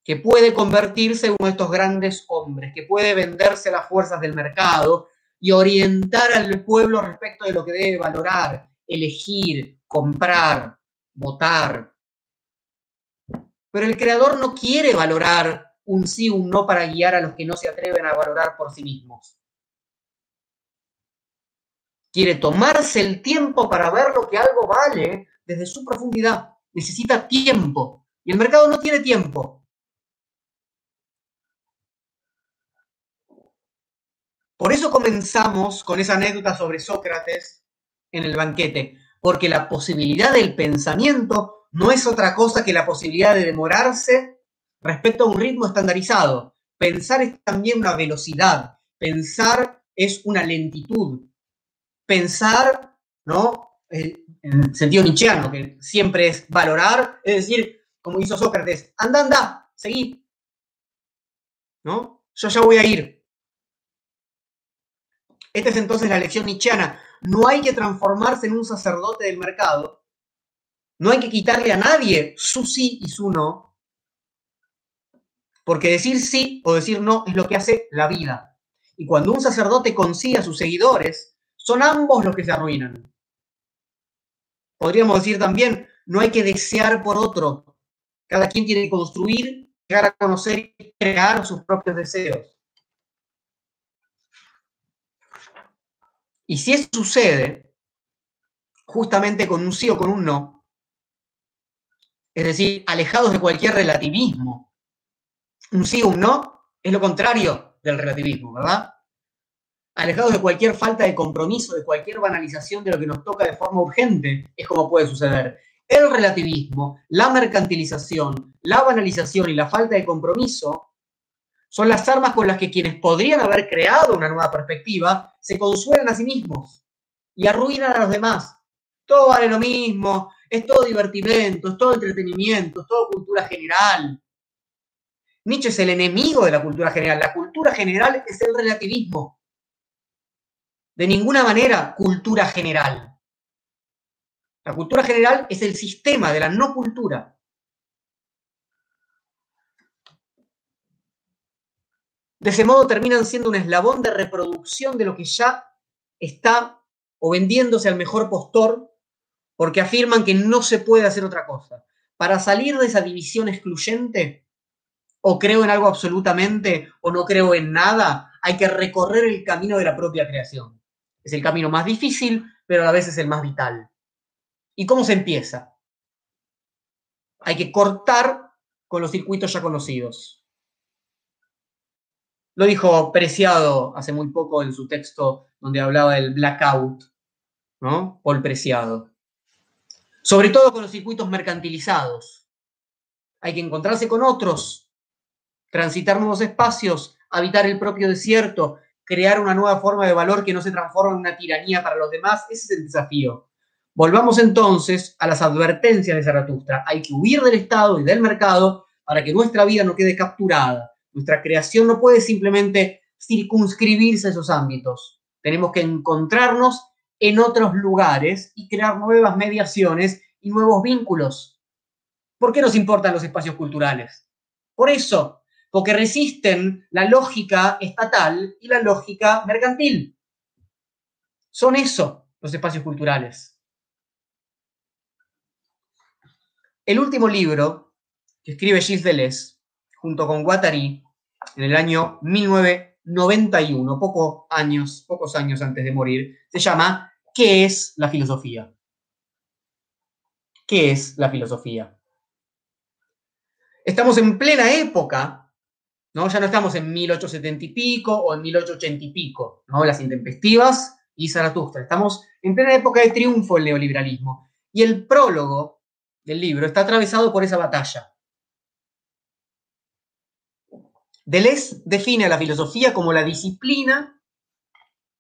que puede convertirse en uno de estos grandes hombres, que puede venderse las fuerzas del mercado y orientar al pueblo respecto de lo que debe valorar, elegir, comprar, votar, pero el creador no quiere valorar un sí un no para guiar a los que no se atreven a valorar por sí mismos. Quiere tomarse el tiempo para ver lo que algo vale desde su profundidad. Necesita tiempo. Y el mercado no tiene tiempo. Por eso comenzamos con esa anécdota sobre Sócrates en el banquete, porque la posibilidad del pensamiento no es otra cosa que la posibilidad de demorarse respecto a un ritmo estandarizado. Pensar es también una velocidad, pensar es una lentitud. Pensar, ¿no? En el sentido nietzscheano, que siempre es valorar, es decir, como hizo Sócrates, anda, anda, seguí. ¿No? Yo ya voy a ir. Esta es entonces la lección nietzscheana. No hay que transformarse en un sacerdote del mercado, no hay que quitarle a nadie su sí y su no, porque decir sí o decir no es lo que hace la vida. Y cuando un sacerdote consigue a sus seguidores, son ambos los que se arruinan. Podríamos decir también, no hay que desear por otro. Cada quien tiene que construir, llegar a conocer y crear sus propios deseos. Y si eso sucede, justamente con un sí o con un no. Es decir, alejados de cualquier relativismo. Un sí o un no es lo contrario del relativismo, ¿verdad? Alejados de cualquier falta de compromiso, de cualquier banalización de lo que nos toca de forma urgente, es como puede suceder. El relativismo, la mercantilización, la banalización y la falta de compromiso son las armas con las que quienes podrían haber creado una nueva perspectiva se consuelan a sí mismos y arruinan a los demás. Todo vale lo mismo, es todo divertimento, es todo entretenimiento, es todo cultura general. Nietzsche es el enemigo de la cultura general. La cultura general es el relativismo. De ninguna manera cultura general. La cultura general es el sistema de la no cultura. De ese modo terminan siendo un eslabón de reproducción de lo que ya está o vendiéndose al mejor postor porque afirman que no se puede hacer otra cosa. Para salir de esa división excluyente, o creo en algo absolutamente o no creo en nada, hay que recorrer el camino de la propia creación. Es el camino más difícil, pero a la vez es el más vital. ¿Y cómo se empieza? Hay que cortar con los circuitos ya conocidos. Lo dijo Preciado hace muy poco en su texto donde hablaba del blackout, ¿no? Paul Preciado. Sobre todo con los circuitos mercantilizados. Hay que encontrarse con otros, transitar nuevos espacios, habitar el propio desierto, crear una nueva forma de valor que no se transforme en una tiranía para los demás. Ese es el desafío. Volvamos entonces a las advertencias de Zaratustra. Hay que huir del Estado y del mercado para que nuestra vida no quede capturada nuestra creación no puede simplemente circunscribirse a esos ámbitos. Tenemos que encontrarnos en otros lugares y crear nuevas mediaciones y nuevos vínculos. ¿Por qué nos importan los espacios culturales? Por eso, porque resisten la lógica estatal y la lógica mercantil. Son eso los espacios culturales. El último libro que escribe Gilles Deleuze junto con Guattari en el año 1991, pocos años, pocos años antes de morir, se llama ¿Qué es la filosofía? ¿Qué es la filosofía? Estamos en plena época, ¿no? Ya no estamos en 1870 y pico o en 1880 y pico, ¿no? Las intempestivas y Zaratustra. Estamos en plena época de triunfo del neoliberalismo. Y el prólogo del libro está atravesado por esa batalla. Deleuze define a la filosofía como la disciplina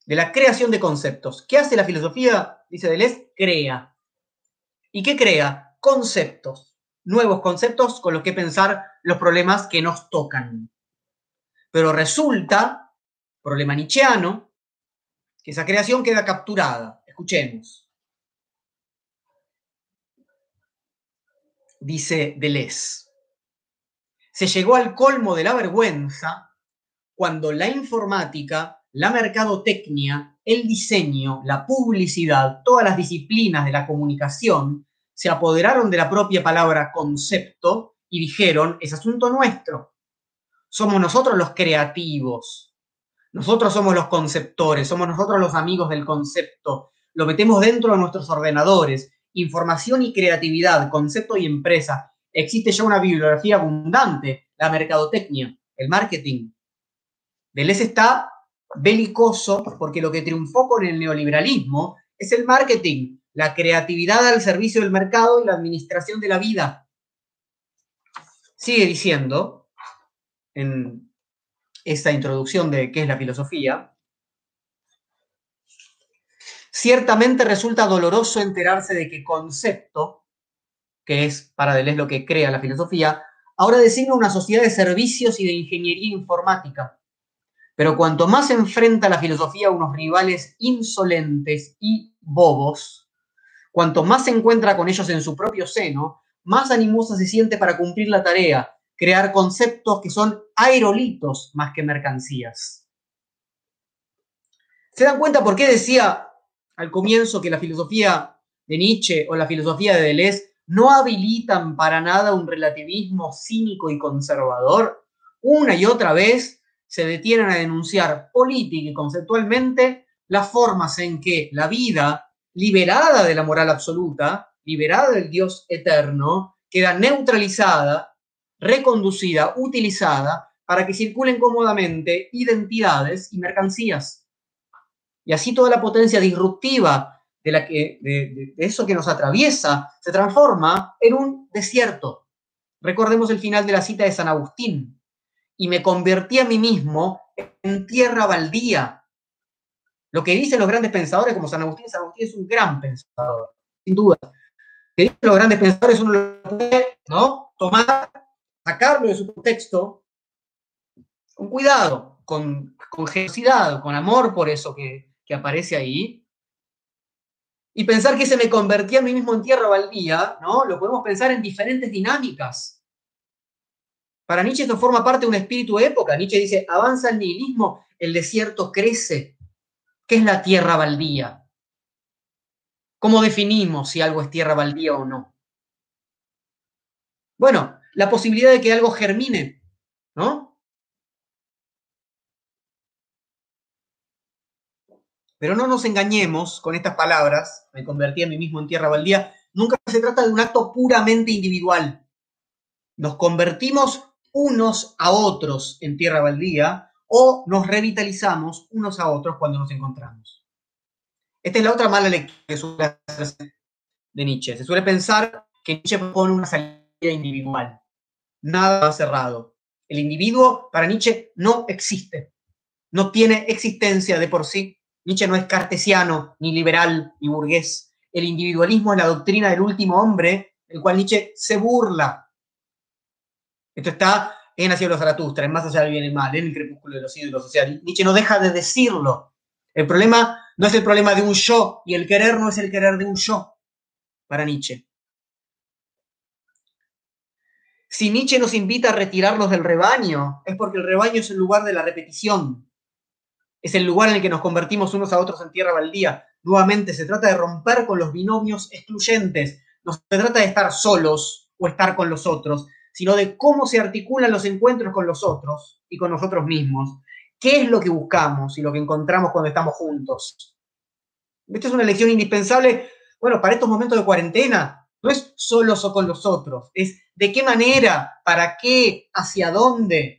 de la creación de conceptos. ¿Qué hace la filosofía? Dice Deleuze, crea. ¿Y qué crea? Conceptos, nuevos conceptos con los que pensar los problemas que nos tocan. Pero resulta, problema nietzscheano, que esa creación queda capturada. Escuchemos. Dice Deleuze se llegó al colmo de la vergüenza cuando la informática, la mercadotecnia, el diseño, la publicidad, todas las disciplinas de la comunicación se apoderaron de la propia palabra concepto y dijeron, es asunto nuestro. Somos nosotros los creativos. Nosotros somos los conceptores, somos nosotros los amigos del concepto. Lo metemos dentro de nuestros ordenadores. Información y creatividad, concepto y empresa existe ya una bibliografía abundante, la mercadotecnia, el marketing. Deleuze está belicoso porque lo que triunfó con el neoliberalismo es el marketing, la creatividad al servicio del mercado y la administración de la vida. Sigue diciendo en esta introducción de qué es la filosofía, ciertamente resulta doloroso enterarse de que concepto que es para Deleuze lo que crea la filosofía, ahora designa una sociedad de servicios y de ingeniería informática. Pero cuanto más enfrenta la filosofía a unos rivales insolentes y bobos, cuanto más se encuentra con ellos en su propio seno, más animosa se siente para cumplir la tarea, crear conceptos que son aerolitos más que mercancías. ¿Se dan cuenta por qué decía al comienzo que la filosofía de Nietzsche o la filosofía de Deleuze no habilitan para nada un relativismo cínico y conservador, una y otra vez se detienen a denunciar política y conceptualmente las formas en que la vida liberada de la moral absoluta, liberada del Dios eterno, queda neutralizada, reconducida, utilizada para que circulen cómodamente identidades y mercancías. Y así toda la potencia disruptiva de, la que, de, eso que nos atraviesa se transforma en un desierto. Recordemos el final de la cita de San Agustín. Y me convertí a mí mismo en tierra baldía. Lo que dicen los grandes pensadores como San Agustín, San Agustín es un gran pensador, sin duda. Lo que dicen los grandes pensadores uno lo puede ¿no? tomar, sacarlo de su contexto, con cuidado, con, generosidad, con amor por eso que, que aparece ahí, y pensar que se me convertía a mí mismo en tierra baldía, ¿no? Lo podemos pensar en diferentes dinámicas. Para Nietzsche esto forma parte de un espíritu de época. Nietzsche dice, avanza el nihilismo, el desierto crece. ¿Qué es la tierra baldía? ¿Cómo definimos si algo es tierra baldía o no? Bueno, la posibilidad de que algo germine, ¿no? Pero no nos engañemos con estas palabras, me convertí a mí mismo en tierra baldía, nunca se trata de un acto puramente individual. Nos convertimos unos a otros en tierra baldía o nos revitalizamos unos a otros cuando nos encontramos. Esta es la otra mala lectura de Nietzsche. Se suele pensar que Nietzsche propone una salida individual, nada cerrado. El individuo para Nietzsche no existe, no tiene existencia de por sí Nietzsche no es cartesiano, ni liberal, ni burgués. El individualismo es la doctrina del último hombre, el cual Nietzsche se burla. Esto está en Hacia los Zaratustra, en Más allá del bien y mal, en el crepúsculo de los ídolos. O sea, Nietzsche no deja de decirlo. El problema no es el problema de un yo, y el querer no es el querer de un yo, para Nietzsche. Si Nietzsche nos invita a retirarnos del rebaño, es porque el rebaño es el lugar de la repetición, es el lugar en el que nos convertimos unos a otros en tierra baldía. Nuevamente, se trata de romper con los binomios excluyentes. No se trata de estar solos o estar con los otros, sino de cómo se articulan los encuentros con los otros y con nosotros mismos. ¿Qué es lo que buscamos y lo que encontramos cuando estamos juntos? Esta es una lección indispensable, bueno, para estos momentos de cuarentena. No es solos o con los otros, es de qué manera, para qué, hacia dónde,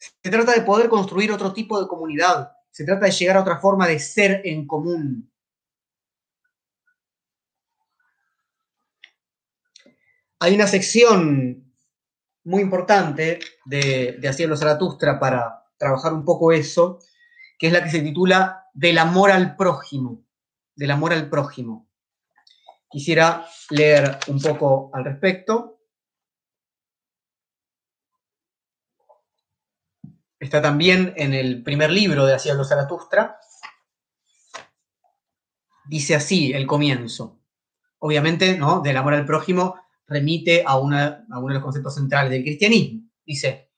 se trata de poder construir otro tipo de comunidad. Se trata de llegar a otra forma de ser en común. Hay una sección muy importante de, de Hacia los Zaratustra para trabajar un poco eso, que es la que se titula Del amor al prójimo. Del amor al prójimo. Quisiera leer un poco al respecto. está también en el primer libro de Hacia los Zaratustra. Dice así el comienzo. Obviamente, ¿no? Del amor al prójimo remite a, una, a uno de los conceptos centrales del cristianismo. Dice,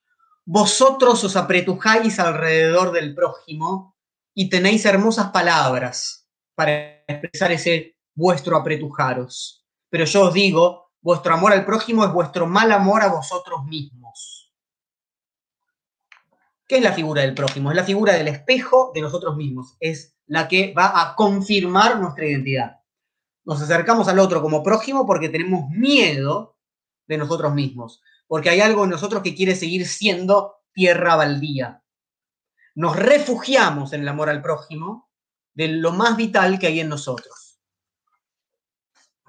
vosotros os apretujáis alrededor del prójimo y tenéis hermosas palabras para expresar ese vuestro apretujaros. Pero yo os digo, vuestro amor al prójimo es vuestro mal amor a vosotros mismos. ¿Qué es la figura del prójimo? Es la figura del espejo de nosotros mismos. Es la que va a confirmar nuestra identidad. Nos acercamos al otro como prójimo porque tenemos miedo de nosotros mismos. Porque hay algo en nosotros que quiere seguir siendo tierra baldía. Nos refugiamos en el amor al prójimo de lo más vital que hay en nosotros.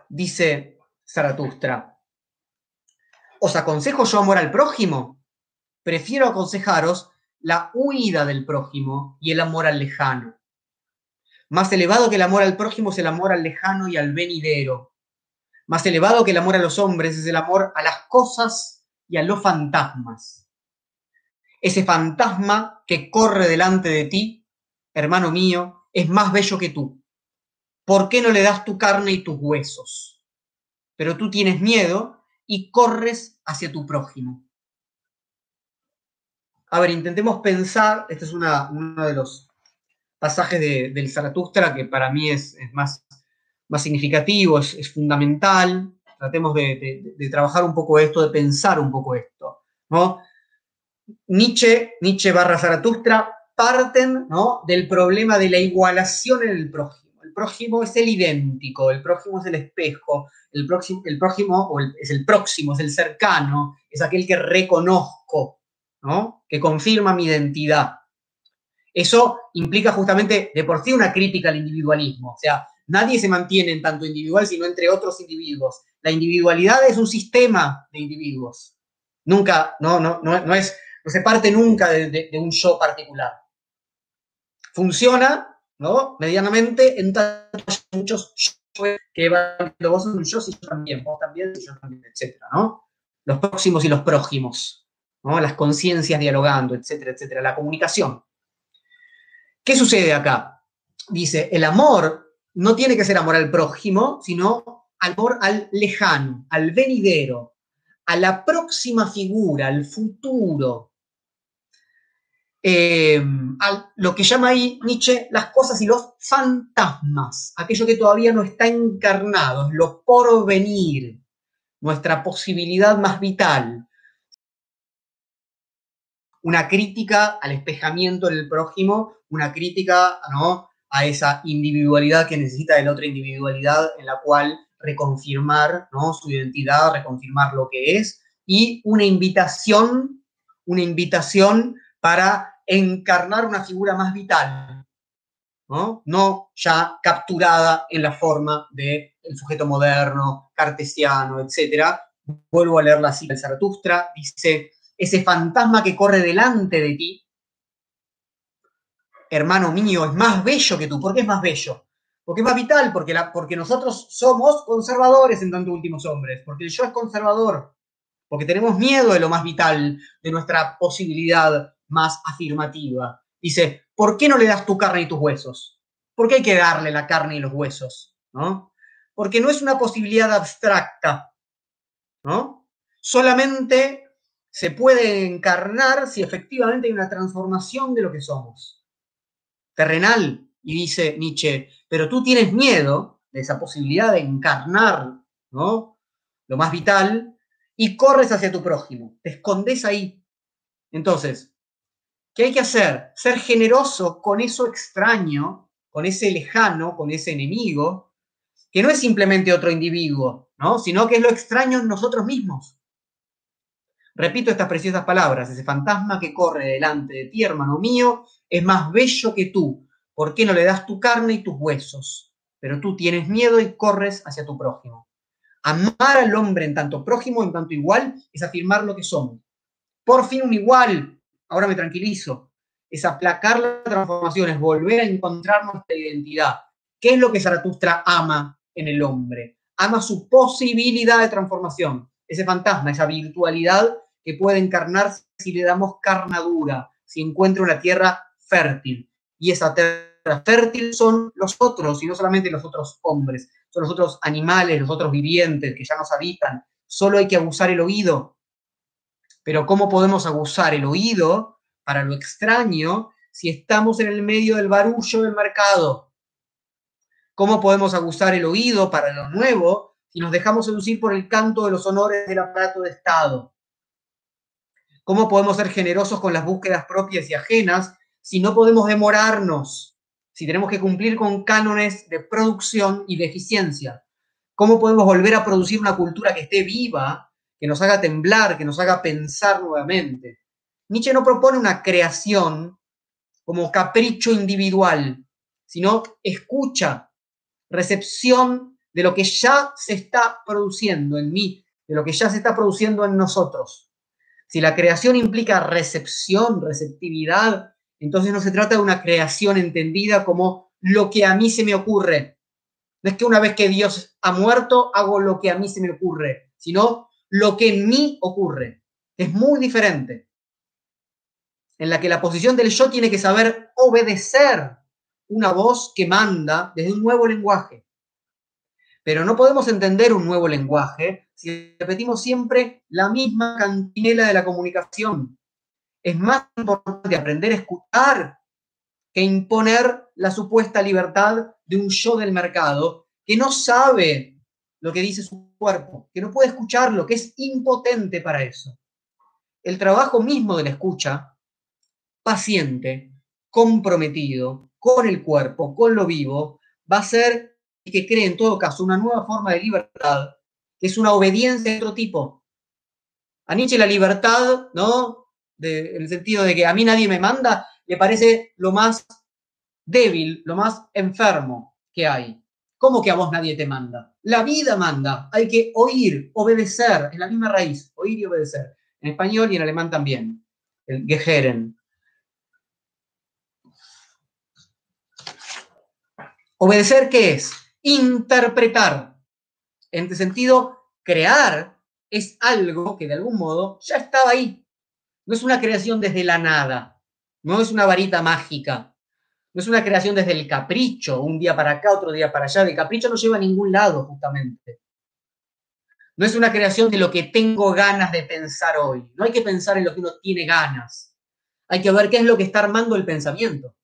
Dice Zaratustra, ¿os aconsejo yo amor al prójimo? Prefiero aconsejaros la huida del prójimo y el amor al lejano. Más elevado que el amor al prójimo es el amor al lejano y al venidero. Más elevado que el amor a los hombres es el amor a las cosas y a los fantasmas. Ese fantasma que corre delante de ti, hermano mío, es más bello que tú. ¿Por qué no le das tu carne y tus huesos? Pero tú tienes miedo y corres hacia tu prójimo. A ver, intentemos pensar, este es uno de los pasajes del Zaratustra que para mí es, más, más, significativo, es, fundamental. Tratemos de, trabajar un poco esto, de pensar un poco esto. ¿no? Nietzsche, Nietzsche barra Zaratustra parten ¿no? del problema de la igualación en el prójimo. El prójimo es el idéntico, el prójimo es el espejo, el próximo, el prójimo es el próximo, es el cercano, es aquel que reconozco, ¿no? que confirma mi identidad. Eso implica justamente de por sí una crítica al individualismo, o sea, nadie se mantiene en tanto individual sino entre otros individuos. La individualidad es un sistema de individuos. Nunca, no, no, no, es, no se parte nunca de, un yo particular. Funciona, ¿no? Medianamente en tantos muchos que van, vos un yo, y yo también, vos también, y yo también, etcétera, ¿no? Los próximos y los prójimos, ¿no? Las conciencias dialogando, etcétera, etcétera, la comunicación. ¿Qué sucede acá? Dice, el amor no tiene que ser amor al prójimo, sino amor al lejano, al venidero, a la próxima figura, al futuro. Eh, a lo que llama ahí Nietzsche las cosas y los fantasmas, aquello que todavía no está encarnado, lo porvenir, nuestra posibilidad más vital. Una crítica al espejamiento en el prójimo, una crítica ¿no? a esa individualidad que necesita de la otra individualidad en la cual reconfirmar ¿no? su identidad, reconfirmar lo que es, y una invitación, una invitación para encarnar una figura más vital, ¿no? ya capturada en la forma del sujeto moderno, cartesiano, etc. Vuelvo a leer la cita de Zaratustra, dice, ese fantasma que corre delante de ti, hermano mío, es más bello que tú. ¿Por qué es más bello? Porque es más vital, porque, porque nosotros somos conservadores en tanto últimos hombres, porque el yo es conservador, porque tenemos miedo de lo más vital, de nuestra posibilidad más afirmativa. Dice, ¿por qué no le das tu carne y tus huesos? ¿Por qué hay que darle la carne y los huesos? ¿No? Porque no es una posibilidad abstracta, ¿no? Solamente se puede encarnar si efectivamente hay una transformación de lo que somos terrenal. Y dice Nietzsche, pero tú tienes miedo de esa posibilidad de encarnar, ¿no? Lo más vital, y corres hacia tu prójimo, te escondes ahí. Entonces, ¿qué hay que hacer? Ser generoso con eso extraño, con ese lejano, con ese enemigo, que no es simplemente otro individuo, ¿no? Sino que es lo extraño en nosotros mismos. Repito estas preciosas palabras, ese fantasma que corre delante de ti, hermano mío, es más bello que tú. ¿Por qué no le das tu carne y tus huesos? Pero tú tienes miedo y corres hacia tu prójimo. Amar al hombre en tanto prójimo, en tanto igual, es afirmar lo que somos. Por fin un igual, ahora me tranquilizo, es aplacar las transformaciones, volver a encontrar nuestra identidad. ¿Qué es lo que Zaratustra ama en el hombre? Ama su posibilidad de transformación, ese fantasma, esa virtualidad que puede encarnarse si le damos carnadura, si encuentra una tierra fértil. Y esa tierra fértil son los otros, y no solamente los otros hombres, son los otros animales, los otros vivientes que ya nos habitan. Solo hay que abusar el oído. Pero ¿cómo podemos abusar el oído para lo extraño si estamos en el medio del barullo del mercado? ¿Cómo podemos abusar el oído para lo nuevo si nos dejamos seducir por el canto de los honores del aparato de Estado? ¿Cómo podemos ser generosos con las búsquedas propias y ajenas si no podemos demorarnos? Si tenemos que cumplir con cánones de producción y de eficiencia. ¿Cómo podemos volver a producir una cultura que esté viva, que nos haga temblar, que nos haga pensar nuevamente? Nietzsche no propone una creación como capricho individual, sino escucha, recepción de lo que ya se está produciendo en mí, de lo que ya se está produciendo en nosotros. Si la creación implica recepción, receptividad, entonces no se trata de una creación entendida como lo que a mí se me ocurre. No es que una vez que Dios ha muerto hago lo que a mí se me ocurre, sino lo que en mí ocurre. Es muy diferente. En la que la posición del yo tiene que saber obedecer una voz que manda desde un nuevo lenguaje. Pero no podemos entender un nuevo lenguaje si repetimos siempre la misma cantinela de la comunicación. Es más importante aprender a escuchar que imponer la supuesta libertad de un yo del mercado que no sabe lo que dice su cuerpo, que no puede escucharlo, que es impotente para eso. El trabajo mismo de la escucha, paciente, comprometido, con el cuerpo, con lo vivo, va a ser que cree en todo caso una nueva forma de libertad, que es una obediencia de otro tipo. A Nietzsche la libertad, ¿no? en el sentido de que a mí nadie me manda, le parece lo más débil, lo más enfermo que hay. ¿Cómo que a vos nadie te manda? La vida manda. Hay que oír, obedecer, es la misma raíz, oír y obedecer. En español y en alemán también. El Geheren. Obedecer, ¿qué es? Interpretar. En este sentido, crear es algo que de algún modo ya estaba ahí. No es una creación desde la nada. No es una varita mágica. No es una creación desde el capricho, un día para acá, otro día para allá. El capricho no lleva a ningún lado, justamente. No es una creación de lo que tengo ganas de pensar hoy. No hay que pensar en lo que uno tiene ganas. Hay que ver qué es lo que está armando el pensamiento.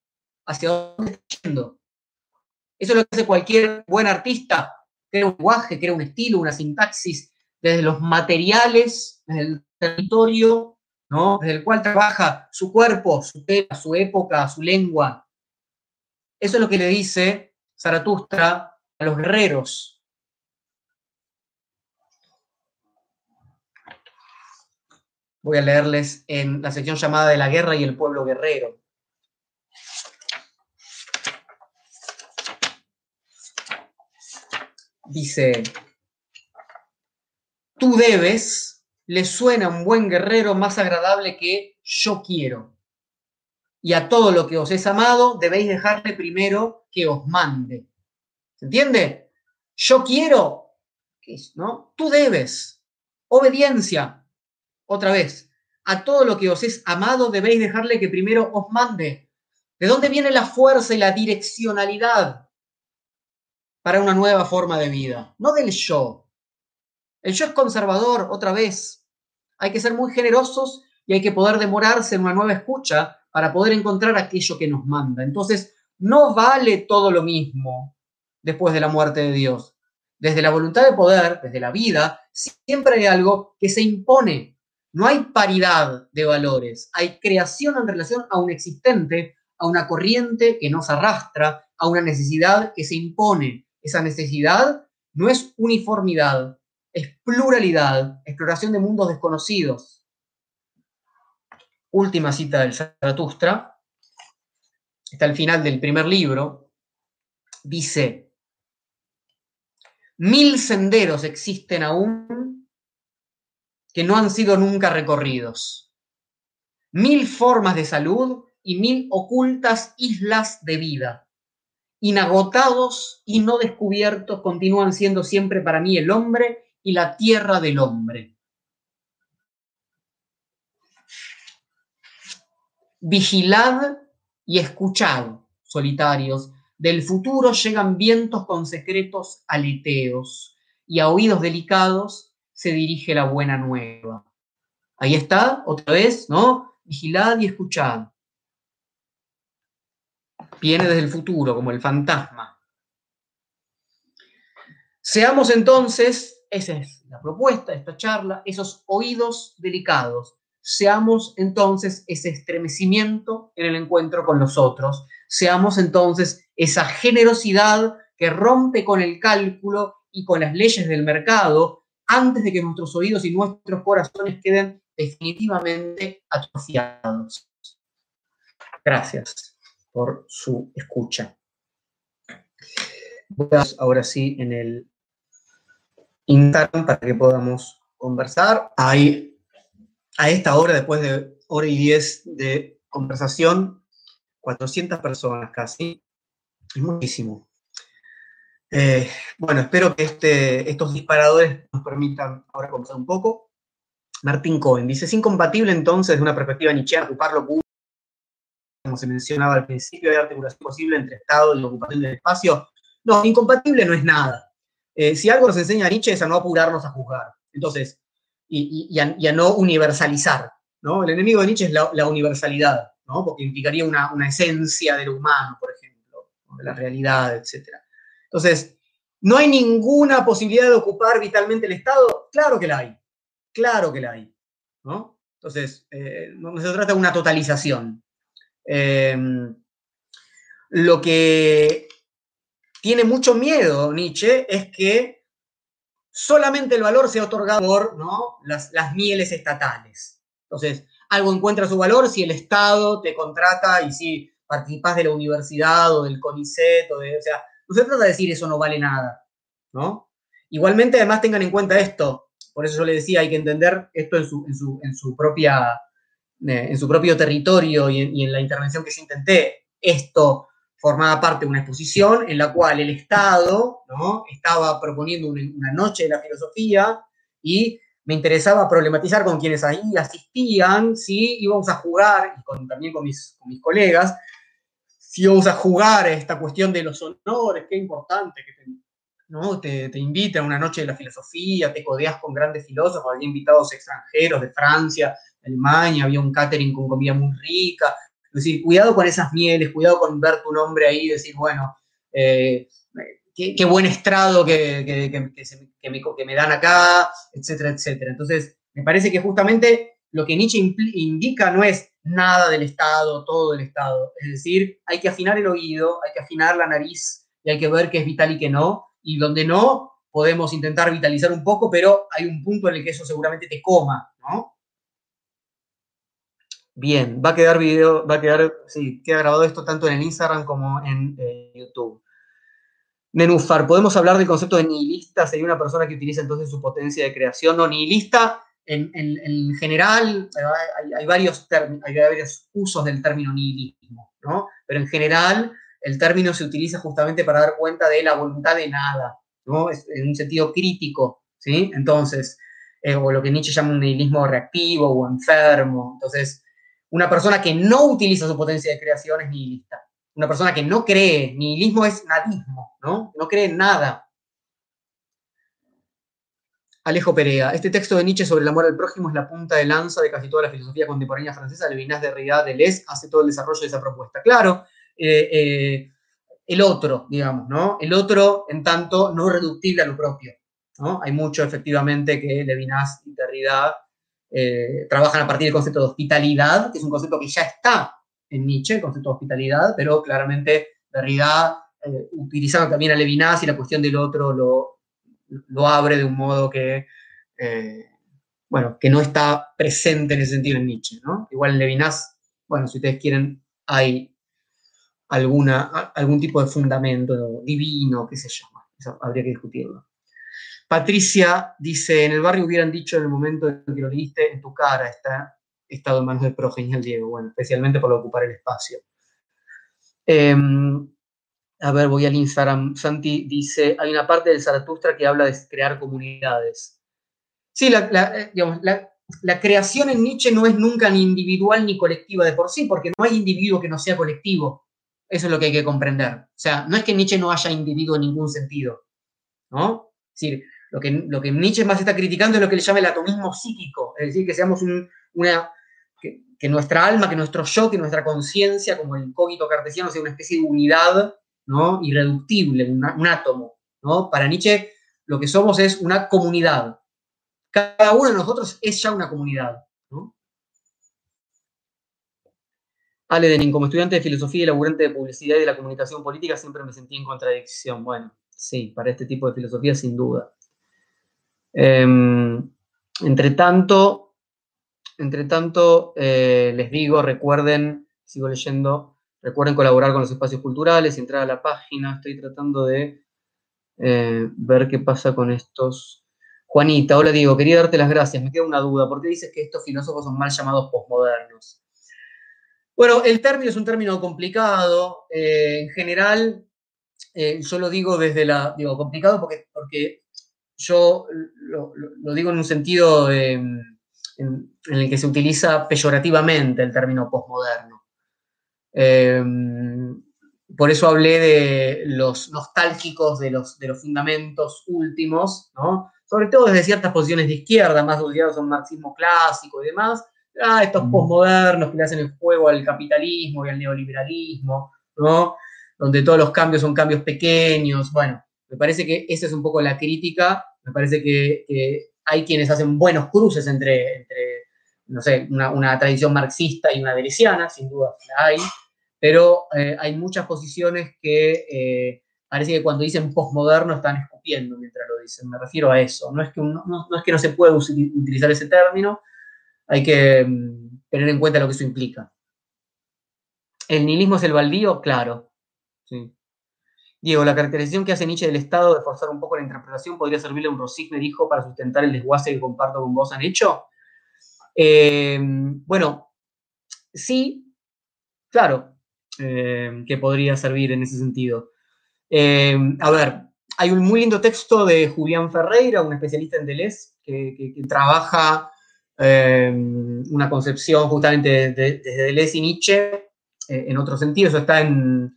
Hacia dónde está yendo. Eso es lo que hace cualquier buen artista. Crea un lenguaje, crea un estilo, una sintaxis, desde los materiales, desde el territorio, ¿no? desde el cual trabaja su cuerpo, su tema, su época, su lengua. Eso es lo que le dice Zaratustra a los guerreros. Voy a leerles en la sección llamada de la guerra y el pueblo guerrero. dice, tú debes, le suena un buen guerrero más agradable que yo quiero. Y a todo lo que os es amado debéis dejarle primero que os mande. ¿Se entiende? Yo quiero, ¿qué es, no? Tú debes, obediencia. Otra vez, a todo lo que os es amado debéis dejarle que primero os mande. ¿De dónde viene la fuerza y la direccionalidad? para una nueva forma de vida, no del yo. El yo es conservador, otra vez. Hay que ser muy generosos y hay que poder demorarse en una nueva escucha para poder encontrar aquello que nos manda. Entonces, no vale todo lo mismo después de la muerte de Dios. Desde la voluntad de poder, desde la vida, siempre hay algo que se impone. No hay paridad de valores, hay creación en relación a un existente, a una corriente que nos arrastra, a una necesidad que se impone. Esa necesidad no es uniformidad, es pluralidad, exploración de mundos desconocidos. Última cita del Zaratustra, está al final del primer libro, dice, mil senderos existen aún que no han sido nunca recorridos, mil formas de salud y mil ocultas islas de vida inagotados y no descubiertos, continúan siendo siempre para mí el hombre y la tierra del hombre. Vigilad y escuchad, solitarios, del futuro llegan vientos con secretos aleteos y a oídos delicados se dirige la buena nueva. Ahí está, otra vez, ¿no? Vigilad y escuchad viene desde el futuro, como el fantasma. Seamos entonces, esa es la propuesta de esta charla, esos oídos delicados. Seamos entonces ese estremecimiento en el encuentro con los otros. Seamos entonces esa generosidad que rompe con el cálculo y con las leyes del mercado antes de que nuestros oídos y nuestros corazones queden definitivamente atrofiados. Gracias por su escucha. Voy a ahora sí en el Instagram para que podamos conversar. Hay, a esta hora, después de hora y diez de conversación, 400 personas casi. Es muchísimo. Eh, bueno, espero que este, estos disparadores nos permitan ahora conversar un poco. Martín Cohen dice, es incompatible entonces de una perspectiva nietzscheana ocuparlo como se mencionaba al principio, hay articulación posible entre Estado y ocupación del espacio. No, incompatible no es nada. Eh, si algo nos enseña Nietzsche es a no apurarnos a juzgar. Entonces, y, a, no universalizar. ¿no? El enemigo de Nietzsche es la, universalidad, ¿no? porque implicaría una, esencia de lo humano, por ejemplo, de la realidad, etc. Entonces, ¿no hay ninguna posibilidad de ocupar vitalmente el Estado? Claro que la hay. Claro que la hay. ¿no? Entonces, eh, no se trata de una totalización. Em, lo que tiene mucho miedo Nietzsche es que solamente el valor sea otorgado por ¿no? las, las mieles estatales. Entonces, algo encuentra su valor si el Estado te contrata y si participas de la universidad o del CONICET, o, de, o sea, no se trata de decir eso no vale nada, ¿no? Igualmente, además, tengan en cuenta esto, por eso yo le decía, hay que entender esto en su, en su, en su propia, eh, en su propio territorio y en, y en la intervención que yo intenté. Esto formaba parte de una exposición en la cual el Estado ¿no? estaba proponiendo una, una noche de la filosofía y me interesaba problematizar con quienes ahí asistían, si íbamos a jugar, y con, también con mis, con mis colegas, si íbamos a jugar esta cuestión de los honores, qué importante que te, ¿no? te, te inviten a una noche de la filosofía, te codeas con grandes filósofos, había invitados extranjeros de Francia, de Alemania, había un catering con comida muy rica. Es decir, cuidado con esas mieles, cuidado con ver tu nombre ahí y decir, bueno, eh, qué, buen estrado que, que, que, me, que, me, dan acá, etcétera, etcétera. Entonces, me parece que justamente lo que Nietzsche indica no es nada del Estado, todo del Estado. Es decir, hay que afinar el oído, hay que afinar la nariz y hay que ver qué es vital y qué no. Y donde no, podemos intentar vitalizar un poco, pero hay un punto en el que eso seguramente te coma, ¿no? Bien, va a quedar video, va a quedar, sí, queda grabado esto tanto en el Instagram como en eh, YouTube. Nenufar, ¿podemos hablar del concepto de nihilista? Sería una persona que utiliza entonces su potencia de creación. No, nihilista en, en, en general, hay, hay, varios usos del término nihilismo, ¿no? Pero en general, el término se utiliza justamente para dar cuenta de la voluntad de nada, ¿no? En un sentido crítico, ¿sí? Entonces, eh, o lo que Nietzsche llama un nihilismo reactivo o enfermo. Entonces, una persona que no utiliza su potencia de creación es nihilista. Una persona que no cree, nihilismo es nadismo, ¿no? No cree en nada. Alejo Perea, este texto de Nietzsche sobre el amor al prójimo es la punta de lanza de casi toda la filosofía contemporánea francesa. Levinas de Derrida, Deleuze hace todo el desarrollo de esa propuesta. Claro, eh, eh, el otro, digamos, ¿no? El otro, en tanto, no reductible a lo propio, ¿no? Hay mucho, efectivamente, que Levinas y Derrida eh, trabajan a partir del concepto de hospitalidad, que es un concepto que ya está en Nietzsche, el concepto de hospitalidad, pero claramente Derrida, eh, utilizando también a Levinas y la cuestión del otro, lo, lo abre de un modo que, eh, bueno, que no está presente en ese sentido en Nietzsche, ¿no? Igual en Levinas, bueno, si ustedes quieren, hay alguna, algún tipo de fundamento divino, qué sé yo, eso habría que discutirlo. Patricia dice, en el barrio hubieran dicho en el momento en que lo leíste, en tu cara está estado en manos del pro genial Diego, bueno, especialmente por ocupar el espacio. Eh, a ver, voy al Instagram. Santi dice, hay una parte del Zaratustra que habla de crear comunidades. Sí, eh, la, la, creación en Nietzsche no es nunca ni individual ni colectiva de por sí, porque no hay individuo que no sea colectivo. Eso es lo que hay que comprender. O sea, no es que Nietzsche no haya individuo en ningún sentido, ¿no? Es decir, lo que, lo que Nietzsche más está criticando es lo que le llama el atomismo psíquico, es decir, que seamos un, una, que, nuestra alma, que nuestro yo, que nuestra conciencia, como el cogito cartesiano, sea una especie de unidad ¿no? irreductible, un átomo. ¿no? Para Nietzsche, lo que somos es una comunidad. Cada uno de nosotros es ya una comunidad. ¿no? Ale Denin, como estudiante de filosofía y laburante de publicidad y de la comunicación política, siempre me sentí en contradicción. Bueno, sí, para este tipo de filosofía, sin duda. Eh, entre tanto, entre tanto eh, les digo, recuerden, sigo leyendo, recuerden colaborar con los espacios culturales, entrar a la página, estoy tratando de eh, ver qué pasa con estos. Juanita, hola Diego, quería darte las gracias, me queda una duda, ¿por qué dices que estos filósofos son mal llamados posmodernos? Bueno, el término es un término complicado, eh, en general, yo lo digo desde la, digo, complicado porque, porque yo lo, digo en un sentido de, en, en, el que se utiliza peyorativamente el término posmoderno. Eh, por eso hablé de los nostálgicos de los, de los fundamentos últimos, ¿no? sobre todo desde ciertas posiciones de izquierda, más asociados a un marxismo clásico y demás, ah, estos mm. posmodernos que le hacen el juego al capitalismo y al neoliberalismo, ¿no? donde todos los cambios son cambios pequeños. Bueno, me parece que esa es un poco la crítica, me parece que, hay quienes hacen buenos cruces entre, entre no sé, una, tradición marxista y una delesiana, sin duda la hay, pero eh, hay muchas posiciones que eh, parece que cuando dicen postmoderno están escupiendo mientras lo dicen. Me refiero a eso. No es que no, es que no se pueda utilizar ese término, hay que mm, tener en cuenta lo que eso implica. ¿El nihilismo es el baldío? Claro. Diego, la caracterización que hace Nietzsche del Estado de forzar un poco la interpretación podría servirle a un Rosigne, dijo, para sustentar el desguace que comparto con vos han hecho. Eh, bueno, sí, claro, eh, que podría servir en ese sentido. Eh, a ver, hay un muy lindo texto de Julián Ferreira, un especialista en Deleuze, que, trabaja una concepción justamente desde de, Deleuze y Nietzsche en otro sentido. Eso está en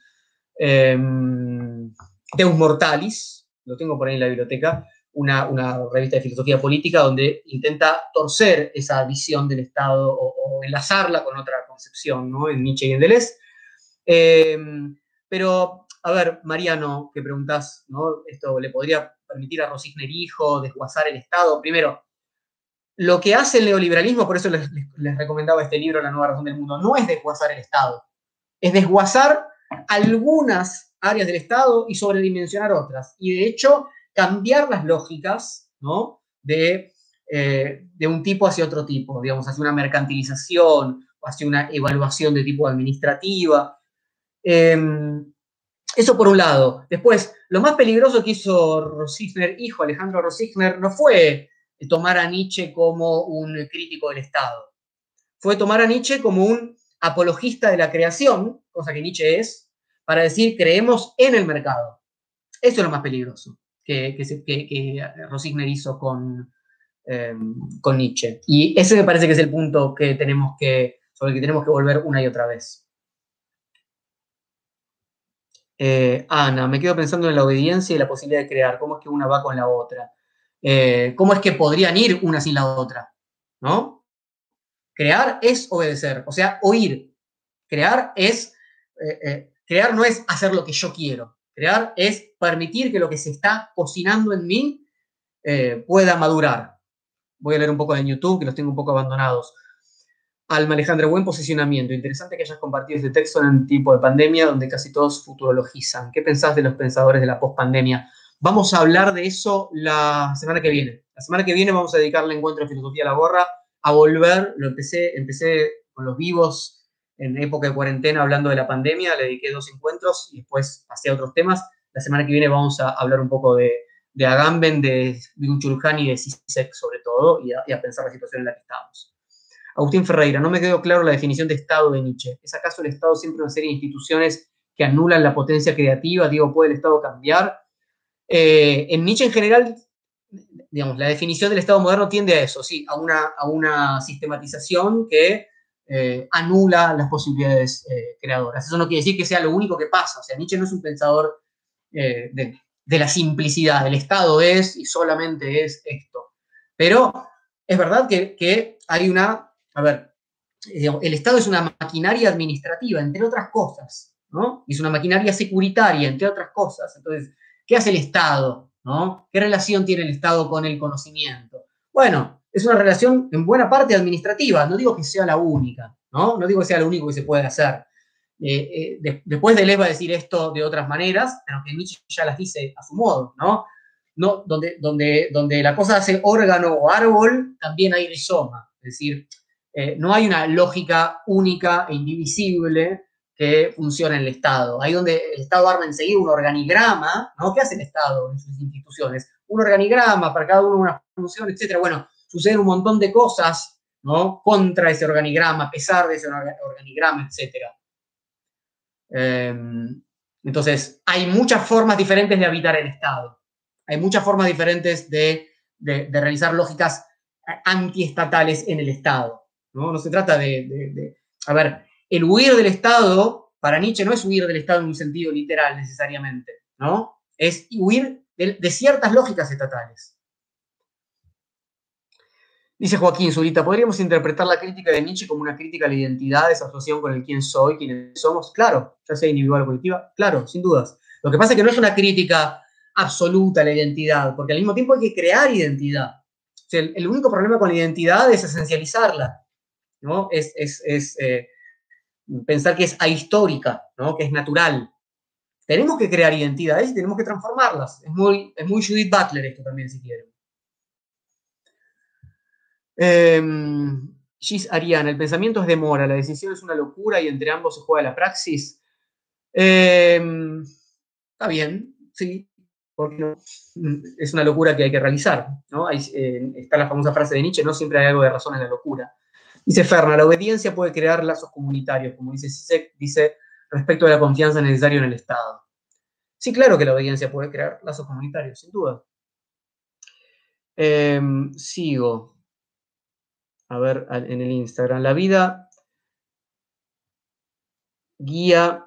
Deus Mortalis, lo tengo por ahí en la biblioteca, una, revista de filosofía política donde intenta torcer esa visión del Estado o, enlazarla con otra concepción, ¿no? En Nietzsche y en Deleuze. Em, pero, a ver, Mariano, que preguntas, ¿no? Esto le podría permitir a Rosigner hijo desguazar el Estado. Primero, lo que hace el neoliberalismo, por eso les, les, recomendaba este libro, La nueva razón del mundo, no es desguazar el Estado, es desguazar algunas áreas del Estado y sobredimensionar otras. Y de hecho, cambiar las lógicas ¿no? de, eh, de un tipo hacia otro tipo, digamos, hacia una mercantilización o hacia una evaluación de tipo administrativa. Em, eso por un lado. Después, lo más peligroso que hizo Rosigner, hijo Alejandro Rosigner, no fue tomar a Nietzsche como un crítico del Estado. Fue tomar a Nietzsche como un apologista de la creación, cosa que Nietzsche es, para decir creemos en el mercado. Eso es lo más peligroso que, Rosigner hizo con, em, con Nietzsche. Y ese me parece que es el punto que tenemos que, sobre el que tenemos que volver una y otra vez. Eh, Ana, me quedo pensando en la obediencia y la posibilidad de crear. ¿Cómo es que una va con la otra? Eh, ¿Cómo es que podrían ir una sin la otra? ¿No? Crear es obedecer, o sea, oír. Crear es eh, Crear no es hacer lo que yo quiero. Crear es permitir que lo que se está cocinando en mí eh, pueda madurar. Voy a leer un poco de YouTube, que los tengo un poco abandonados. Alma Alejandra, buen posicionamiento. Interesante que hayas compartido este texto en un tipo de pandemia donde casi todos futurologizan. ¿Qué pensás de los pensadores de la pospandemia? Vamos a hablar de eso la semana que viene. La semana que viene vamos a dedicarle encuentro de filosofía a la gorra, a volver, lo empecé, empecé con los vivos en época de cuarentena hablando de la pandemia, le dediqué dos encuentros y después pasé a otros temas. La semana que viene vamos a hablar un poco de, de Agamben, de Byung-Chul y de Sisek sobre todo, y a, pensar la situación en la que estamos. Agustín Ferreira, no me quedó claro la definición de Estado de Nietzsche. ¿Es acaso el Estado siempre una serie de instituciones que anulan la potencia creativa? Digo, ¿puede el Estado cambiar? Eh, en Nietzsche en general, digamos, la definición del Estado moderno tiende a eso, sí, a una, a una sistematización que eh, anula las posibilidades eh, creadoras. Eso no quiere decir que sea lo único que pasa. O sea, Nietzsche no es un pensador eh, de, la simplicidad. El Estado es y solamente es esto. Pero es verdad que, hay una, a ver, el Estado es una maquinaria administrativa, entre otras cosas, ¿no? Es una maquinaria securitaria, entre otras cosas. Entonces, ¿qué hace el Estado? ¿Qué relación tiene el Estado con el conocimiento? Bueno, es una relación en buena parte administrativa, no digo que sea la única, ¿no? No digo que sea lo único que se puede hacer. Eh, eh, después de va a decir esto de otras maneras, pero que Nietzsche ya las dice a su modo, ¿no? no donde, donde, donde la cosa hace órgano o árbol, también hay rizoma. Es decir, eh, no hay una lógica única e indivisible que funcione en el Estado. Ahí donde el Estado arma enseguida un organigrama, ¿no? ¿Qué hace el Estado en sus instituciones? Un organigrama para cada uno una función, etc. Bueno, suceden un montón de cosas ¿no? contra ese organigrama, a pesar de ese organigrama, etc. Em, entonces, hay muchas formas diferentes de habitar el Estado. Hay muchas formas diferentes de, realizar lógicas antiestatales en el Estado. No, no se trata de, A ver, el huir del Estado, para Nietzsche, no es huir del Estado en un sentido literal necesariamente, ¿no? Es huir de ciertas lógicas estatales. Dice Joaquín Zurita, ¿podríamos interpretar la crítica de Nietzsche como una crítica a la identidad, esa asociación con el quién soy, quiénes somos? Claro, ya sea individual o colectiva, claro, sin dudas. Lo que pasa es que no es una crítica absoluta a la identidad, porque al mismo tiempo hay que crear identidad. el, único problema con la identidad es esencializarla, ¿no? Es, eh, pensar que es ahistórica, ¿no? que es natural. tenemos que crear identidades y tenemos que transformarlas. Es muy, es muy Judith Butler esto también, si quieren. Em, Gis Ariana, el pensamiento es demora, la decisión es una locura y entre ambos se juega la praxis. Em, está bien, sí, porque es una locura que hay que realizar. ¿no? Eh, está la famosa frase de Nietzsche, no siempre hay algo de razón en la locura. Dice Ferna, la obediencia puede crear lazos comunitarios, como dice Sisek, dice respecto a la confianza necesaria en el Estado. Sí, claro que la obediencia puede crear lazos comunitarios, sin duda. Em, sigo. A ver, en el Instagram. La vida guía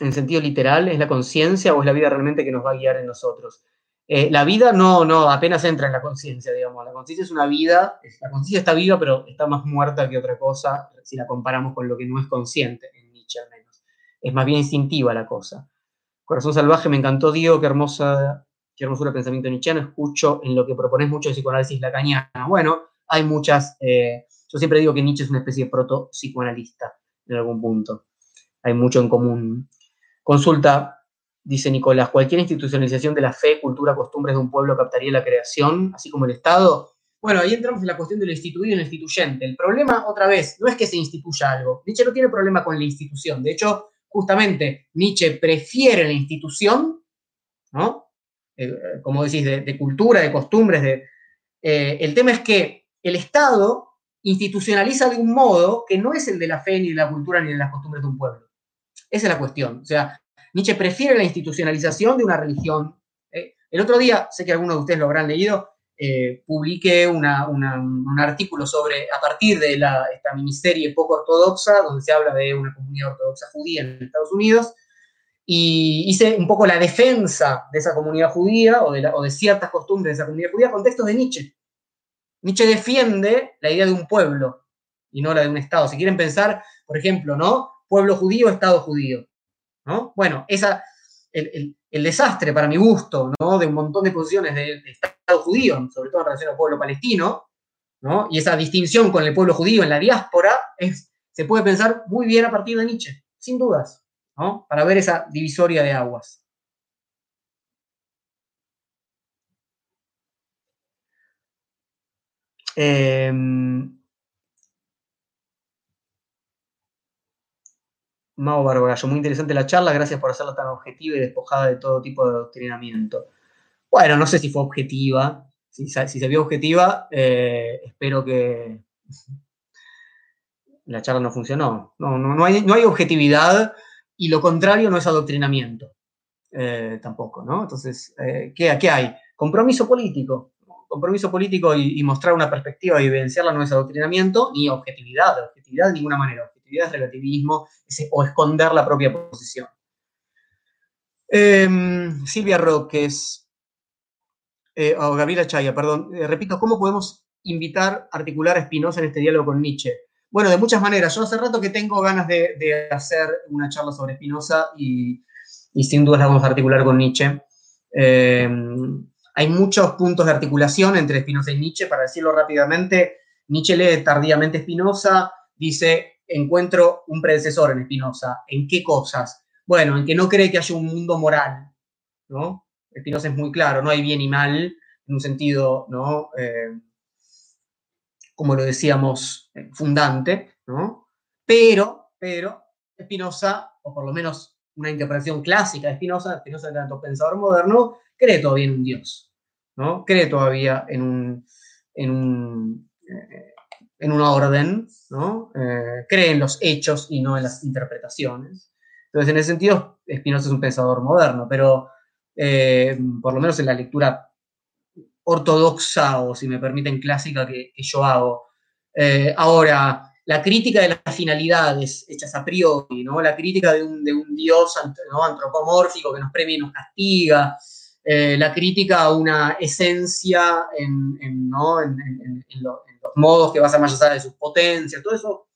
en sentido literal, es la conciencia o es la vida realmente que nos va a guiar en nosotros. Eh, la vida no, no, apenas entra en la conciencia, digamos. La conciencia es una vida, la conciencia está viva, pero está más muerta que otra cosa si la comparamos con lo que no es consciente, en Nietzsche al menos. Es más bien instintiva la cosa. Corazón salvaje, me encantó, Diego, qué hermosa, qué hermosura pensamiento nietzscheano. Escucho en lo que propones mucho de psicoanálisis lacaniana. Bueno, hay muchas, eh, yo siempre digo que Nietzsche es una especie de proto-psicoanalista en algún punto. Hay mucho en común. Consulta, dice Nicolás, cualquier institucionalización de la fe, cultura, costumbres de un pueblo captaría la creación, así como el Estado. Bueno, ahí entramos en la cuestión de lo instituido y lo instituyente. El problema, otra vez, no es que se instituya algo. Nietzsche no tiene problema con la institución. De hecho, justamente, Nietzsche prefiere la institución, ¿no? Eh, como decís, de, cultura, de costumbres. De, eh, el tema es que el Estado institucionaliza de un modo que no es el de la fe, ni de la cultura, ni de las costumbres de un pueblo. Esa es la cuestión. O sea, Nietzsche prefiere la institucionalización de una religión. ¿eh? El otro día, sé que algunos de ustedes lo habrán leído, eh, publiqué un artículo sobre, a partir de la, esta miniserie poco ortodoxa, donde se habla de una comunidad ortodoxa judía en Estados Unidos, y hice un poco la defensa de esa comunidad judía o de, o de ciertas costumbres de esa comunidad judía con textos de Nietzsche. Nietzsche defiende la idea de un pueblo y no la de un Estado. Si quieren pensar, por ejemplo, ¿no? pueblo judío, Estado judío. ¿no? Bueno, esa, el, desastre para mi gusto ¿no? de un montón de posiciones del de Estado judío, sobre todo en relación al pueblo palestino, ¿no? y esa distinción con el pueblo judío en la diáspora, es, se puede pensar muy bien a partir de Nietzsche, sin dudas, ¿no? para ver esa divisoria de aguas. Eh, Mao Barbarallo, muy interesante la charla, gracias por hacerla tan objetiva y despojada de todo tipo de adoctrinamiento. Bueno, no sé si fue objetiva, si, se vio objetiva, eh, espero que la charla no funcionó. No, no, hay, objetividad y lo contrario no es adoctrinamiento eh, tampoco, ¿no? Entonces, eh, ¿qué, ¿qué, hay? Compromiso político. Compromiso político y, y, mostrar una perspectiva y evidenciarla no es adoctrinamiento ni objetividad, objetividad de ninguna manera es relativismo o esconder la propia posición. Em, Silvia Roques, eh, o Gabriela Chaya, perdón, eh, repito, ¿cómo podemos invitar, articular a Spinoza en este diálogo con Nietzsche? Bueno, de muchas maneras. Yo hace rato que tengo ganas de, hacer una charla sobre Spinoza y, sin duda la vamos a articular con Nietzsche. Hay muchos puntos de articulación entre Spinoza y Nietzsche, para decirlo rápidamente. Nietzsche lee tardíamente Spinoza, dice encuentro un predecesor en Spinoza. ¿En qué cosas? Bueno, en que no cree que haya un mundo moral, ¿no? Spinoza es muy claro, no hay bien y mal, en un sentido, ¿no? Eh, como lo decíamos, eh, fundante, ¿no? Pero, pero, Spinoza, o por lo menos una interpretación clásica de Spinoza, Spinoza tanto pensador moderno, cree todavía en un Dios, ¿no? Cree todavía en un, en un eh, en orden, ¿no? Eh, cree en los hechos y no en las interpretaciones. Entonces, en ese sentido, Spinoza es un pensador moderno, pero eh, por lo menos en la lectura ortodoxa o, si me permiten, clásica que, yo hago. Ahora, la crítica de las finalidades hechas a priori, ¿no? la crítica de un, dios antropomórfico que nos premia y nos castiga, la crítica a una esencia en, en, lo, modos que basan más allá de sus potencias, todo eso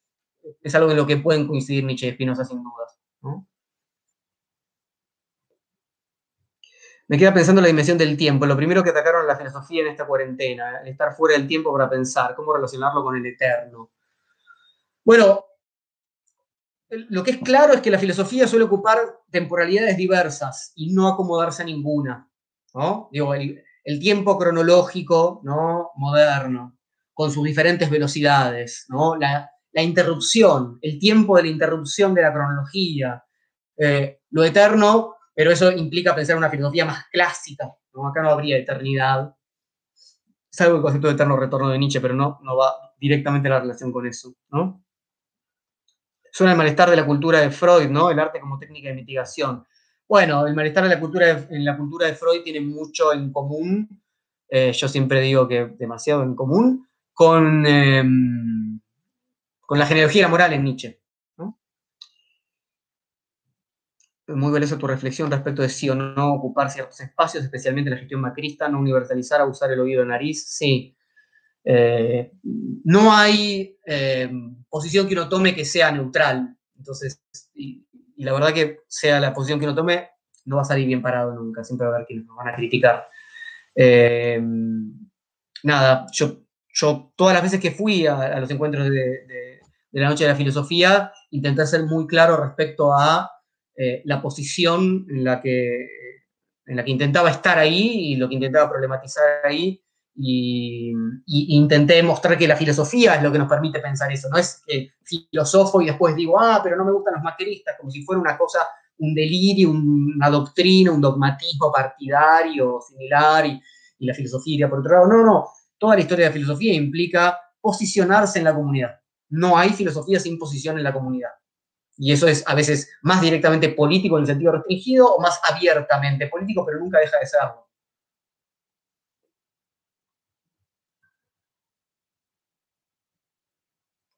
es algo en lo que pueden coincidir Nietzsche y Spinoza sin dudas. Me queda pensando en la dimensión del tiempo. Lo primero que atacaron la filosofía en esta cuarentena, el estar fuera del tiempo para pensar, cómo relacionarlo con el eterno. Bueno, lo que es claro es que la filosofía suele ocupar temporalidades diversas y no acomodarse a ninguna. Digo, el, tiempo cronológico ¿no? moderno, con sus diferentes velocidades, ¿no? la, interrupción, el tiempo de la interrupción de la cronología, eh, lo eterno, pero eso implica pensar en una filosofía más clásica. ¿no? Acá no habría eternidad. Salvo el concepto de eterno retorno de Nietzsche, pero no, no va directamente la relación con eso. ¿no? Suena el malestar de la cultura de Freud, ¿no? El arte como técnica de mitigación. Bueno, el malestar de la cultura en la cultura de Freud tiene mucho en común, eh, yo siempre digo que demasiado en común, con, em, con la genealogía moral en Nietzsche. ¿no? Muy valiosa tu reflexión respecto de sí o no ocupar ciertos espacios, especialmente la gestión macrista, no universalizar, usar el oído de nariz. Sí, eh, no hay eh, posición que uno tome que sea neutral. Entonces, la verdad que sea la posición que uno tome, no va a salir bien parado nunca. Siempre va a haber quienes nos van a criticar. Eh, nada, yo, todas las veces que fui a, los encuentros de, la Noche de la Filosofía, intenté ser muy claro respecto a la posición en la, que, en la que intentaba estar ahí y lo que intentaba problematizar ahí y, intenté mostrar que la filosofía es lo que nos permite pensar eso. No es que filosofo y después digo, ah, pero no me gustan los materialistas, como si fuera una cosa, un delirio, una doctrina, un dogmatismo partidario similar y, y la filosofía iría por otro lado. No, no. Toda la historia de la filosofía implica posicionarse en la comunidad. No hay filosofía sin posición en la comunidad. Y eso es a veces más directamente político en el sentido restringido o más abiertamente político, pero nunca deja de serlo.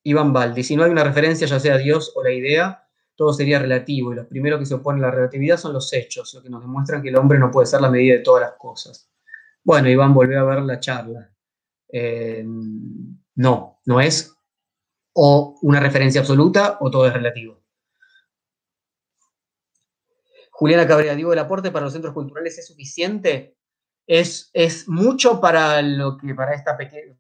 Iván Baldi, si no hay una referencia, ya sea Dios o la idea, todo sería relativo y los primeros que se oponen a la relatividad son los hechos, lo que nos demuestran que el hombre no puede ser la medida de todas las cosas. Bueno, Iván, volvió a ver la charla. Eh, no, no es o una referencia absoluta o todo es relativo. Juliana Cabrera, digo, ¿el aporte para los centros culturales es suficiente? Es, es, mucho para lo que para esta pequeña,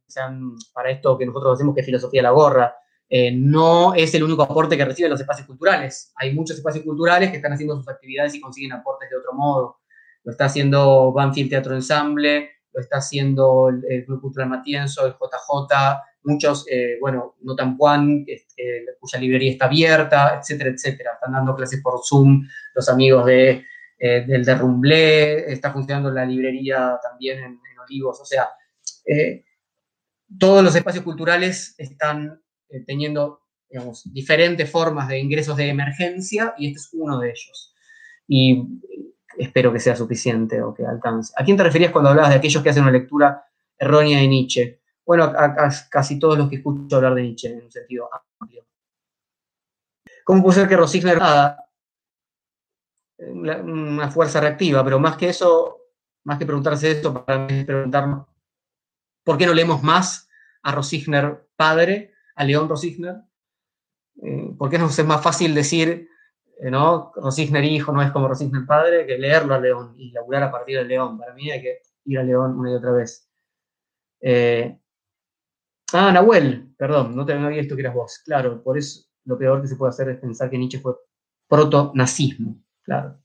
para esto que nosotros decimos que es filosofía de la gorra. Eh, no es el único aporte que reciben los espacios culturales. Hay muchos espacios culturales que están haciendo sus actividades y consiguen aportes de otro modo. Lo está haciendo Banfield Teatro Ensamble, lo está haciendo el, Club Cultural Matienzo, el JJ, muchos, eh, bueno, Notan Juan, este, cuya librería está abierta, etcétera, etcétera. Están dando clases por Zoom los amigos de eh, del derrumblé, está funcionando la librería también en, Olivos, o sea, eh, todos los espacios culturales están eh, teniendo, diferentes formas de ingresos de emergencia y este es uno de ellos. Y espero que sea suficiente o que alcance. ¿A quién te referías cuando hablabas de aquellos que hacen una lectura errónea de Nietzsche? Bueno, casi todos los que escucho hablar de Nietzsche en un sentido amplio. ¿Cómo puede ser que Rosigner una fuerza reactiva, pero más que eso, más que preguntarse eso, para mí es preguntarnos por qué no leemos más a Rosigner padre, a León Rosigner, eh, por qué no es más fácil decir, eh, ¿no? Rosigner hijo no es como Rosigner padre, que leerlo a León y laburar a partir del León. Para mí hay que ir a León una y otra vez. Eh, ah, Nahuel, perdón, no te había visto que eras vos. Claro, por eso lo peor que se puede hacer es pensar que Nietzsche fue proto-nazismo. Claro.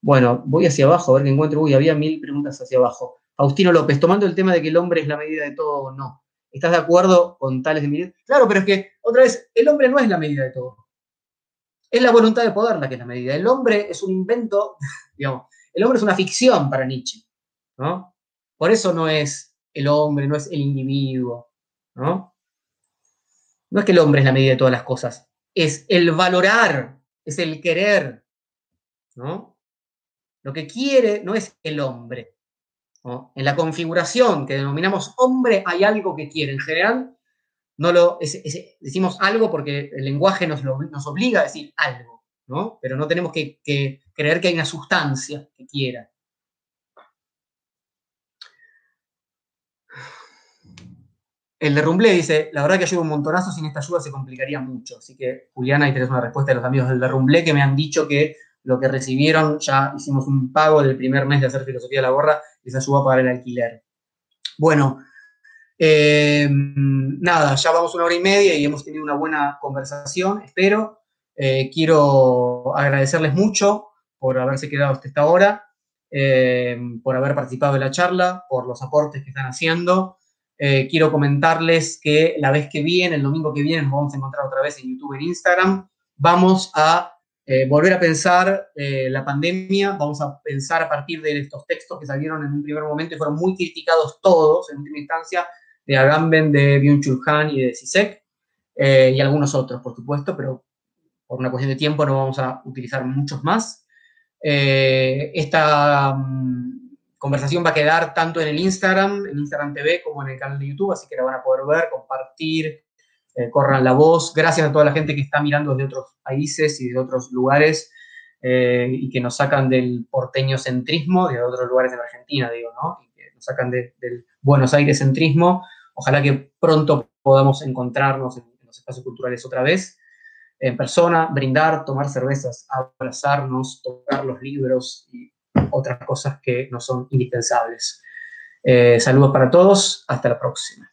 Bueno, voy hacia abajo a ver qué encuentro. Uy, había mil preguntas hacia abajo. Faustino López, tomando el tema de que el hombre es la medida de todo o no. ¿Estás de acuerdo con tales de? Claro, pero es que, otra vez, el hombre no es la medida de todo. Es la voluntad de poder la que es la medida. El hombre es un invento, digamos, el hombre es una ficción para Nietzsche, ¿no? Por eso no es el hombre, no es el individuo, ¿no? No es que el hombre es la medida de todas las cosas, es el valorar, es el querer, ¿no? Lo que quiere no es el hombre. En la configuración que denominamos hombre hay algo que quiere. En general, no lo, decimos algo porque el lenguaje nos, nos, obliga a decir algo, ¿no? Pero no tenemos que, creer que hay una sustancia que quiera. El de dice, la verdad que ayuda un montonazo, sin esta ayuda se complicaría mucho. Así que, Juliana, ahí tenés una respuesta de los amigos del de que me han dicho que lo que recibieron, ya hicimos un pago del primer mes de hacer filosofía de la gorra, les ayudó a pagar el alquiler. Bueno, eh, nada, ya vamos una hora y media y hemos tenido una buena conversación, espero. Eh, quiero agradecerles mucho por haberse quedado hasta esta hora, eh, por haber participado en la charla, por los aportes que están haciendo. Quiero comentarles que la vez que viene, el domingo que viene, nos vamos a encontrar otra vez en YouTube, en Instagram. Vamos a volver a pensar la pandemia, vamos a pensar a partir de estos textos que salieron en un primer momento y fueron muy criticados todos en última instancia, de Agamben, de Byung-Chul Han y de Sisek, y algunos otros, por supuesto, pero por una cuestión de tiempo no vamos a utilizar muchos más. Eh, esta mm, conversación va a quedar tanto en el Instagram, en Instagram TV, como en el canal de YouTube, así que la van a poder ver, compartir, eh, corran la voz. Gracias a toda la gente que está mirando desde otros países y de otros lugares eh, y que nos sacan del porteño centrismo, de otros lugares de Argentina, digo, ¿no? Y que nos sacan del Buenos Aires centrismo. Ojalá que pronto podamos encontrarnos en los espacios culturales otra vez en persona, brindar, tomar cervezas, abrazarnos, tocar los libros y otras cosas que no son indispensables. Eh, saludos para todos, hasta la próxima.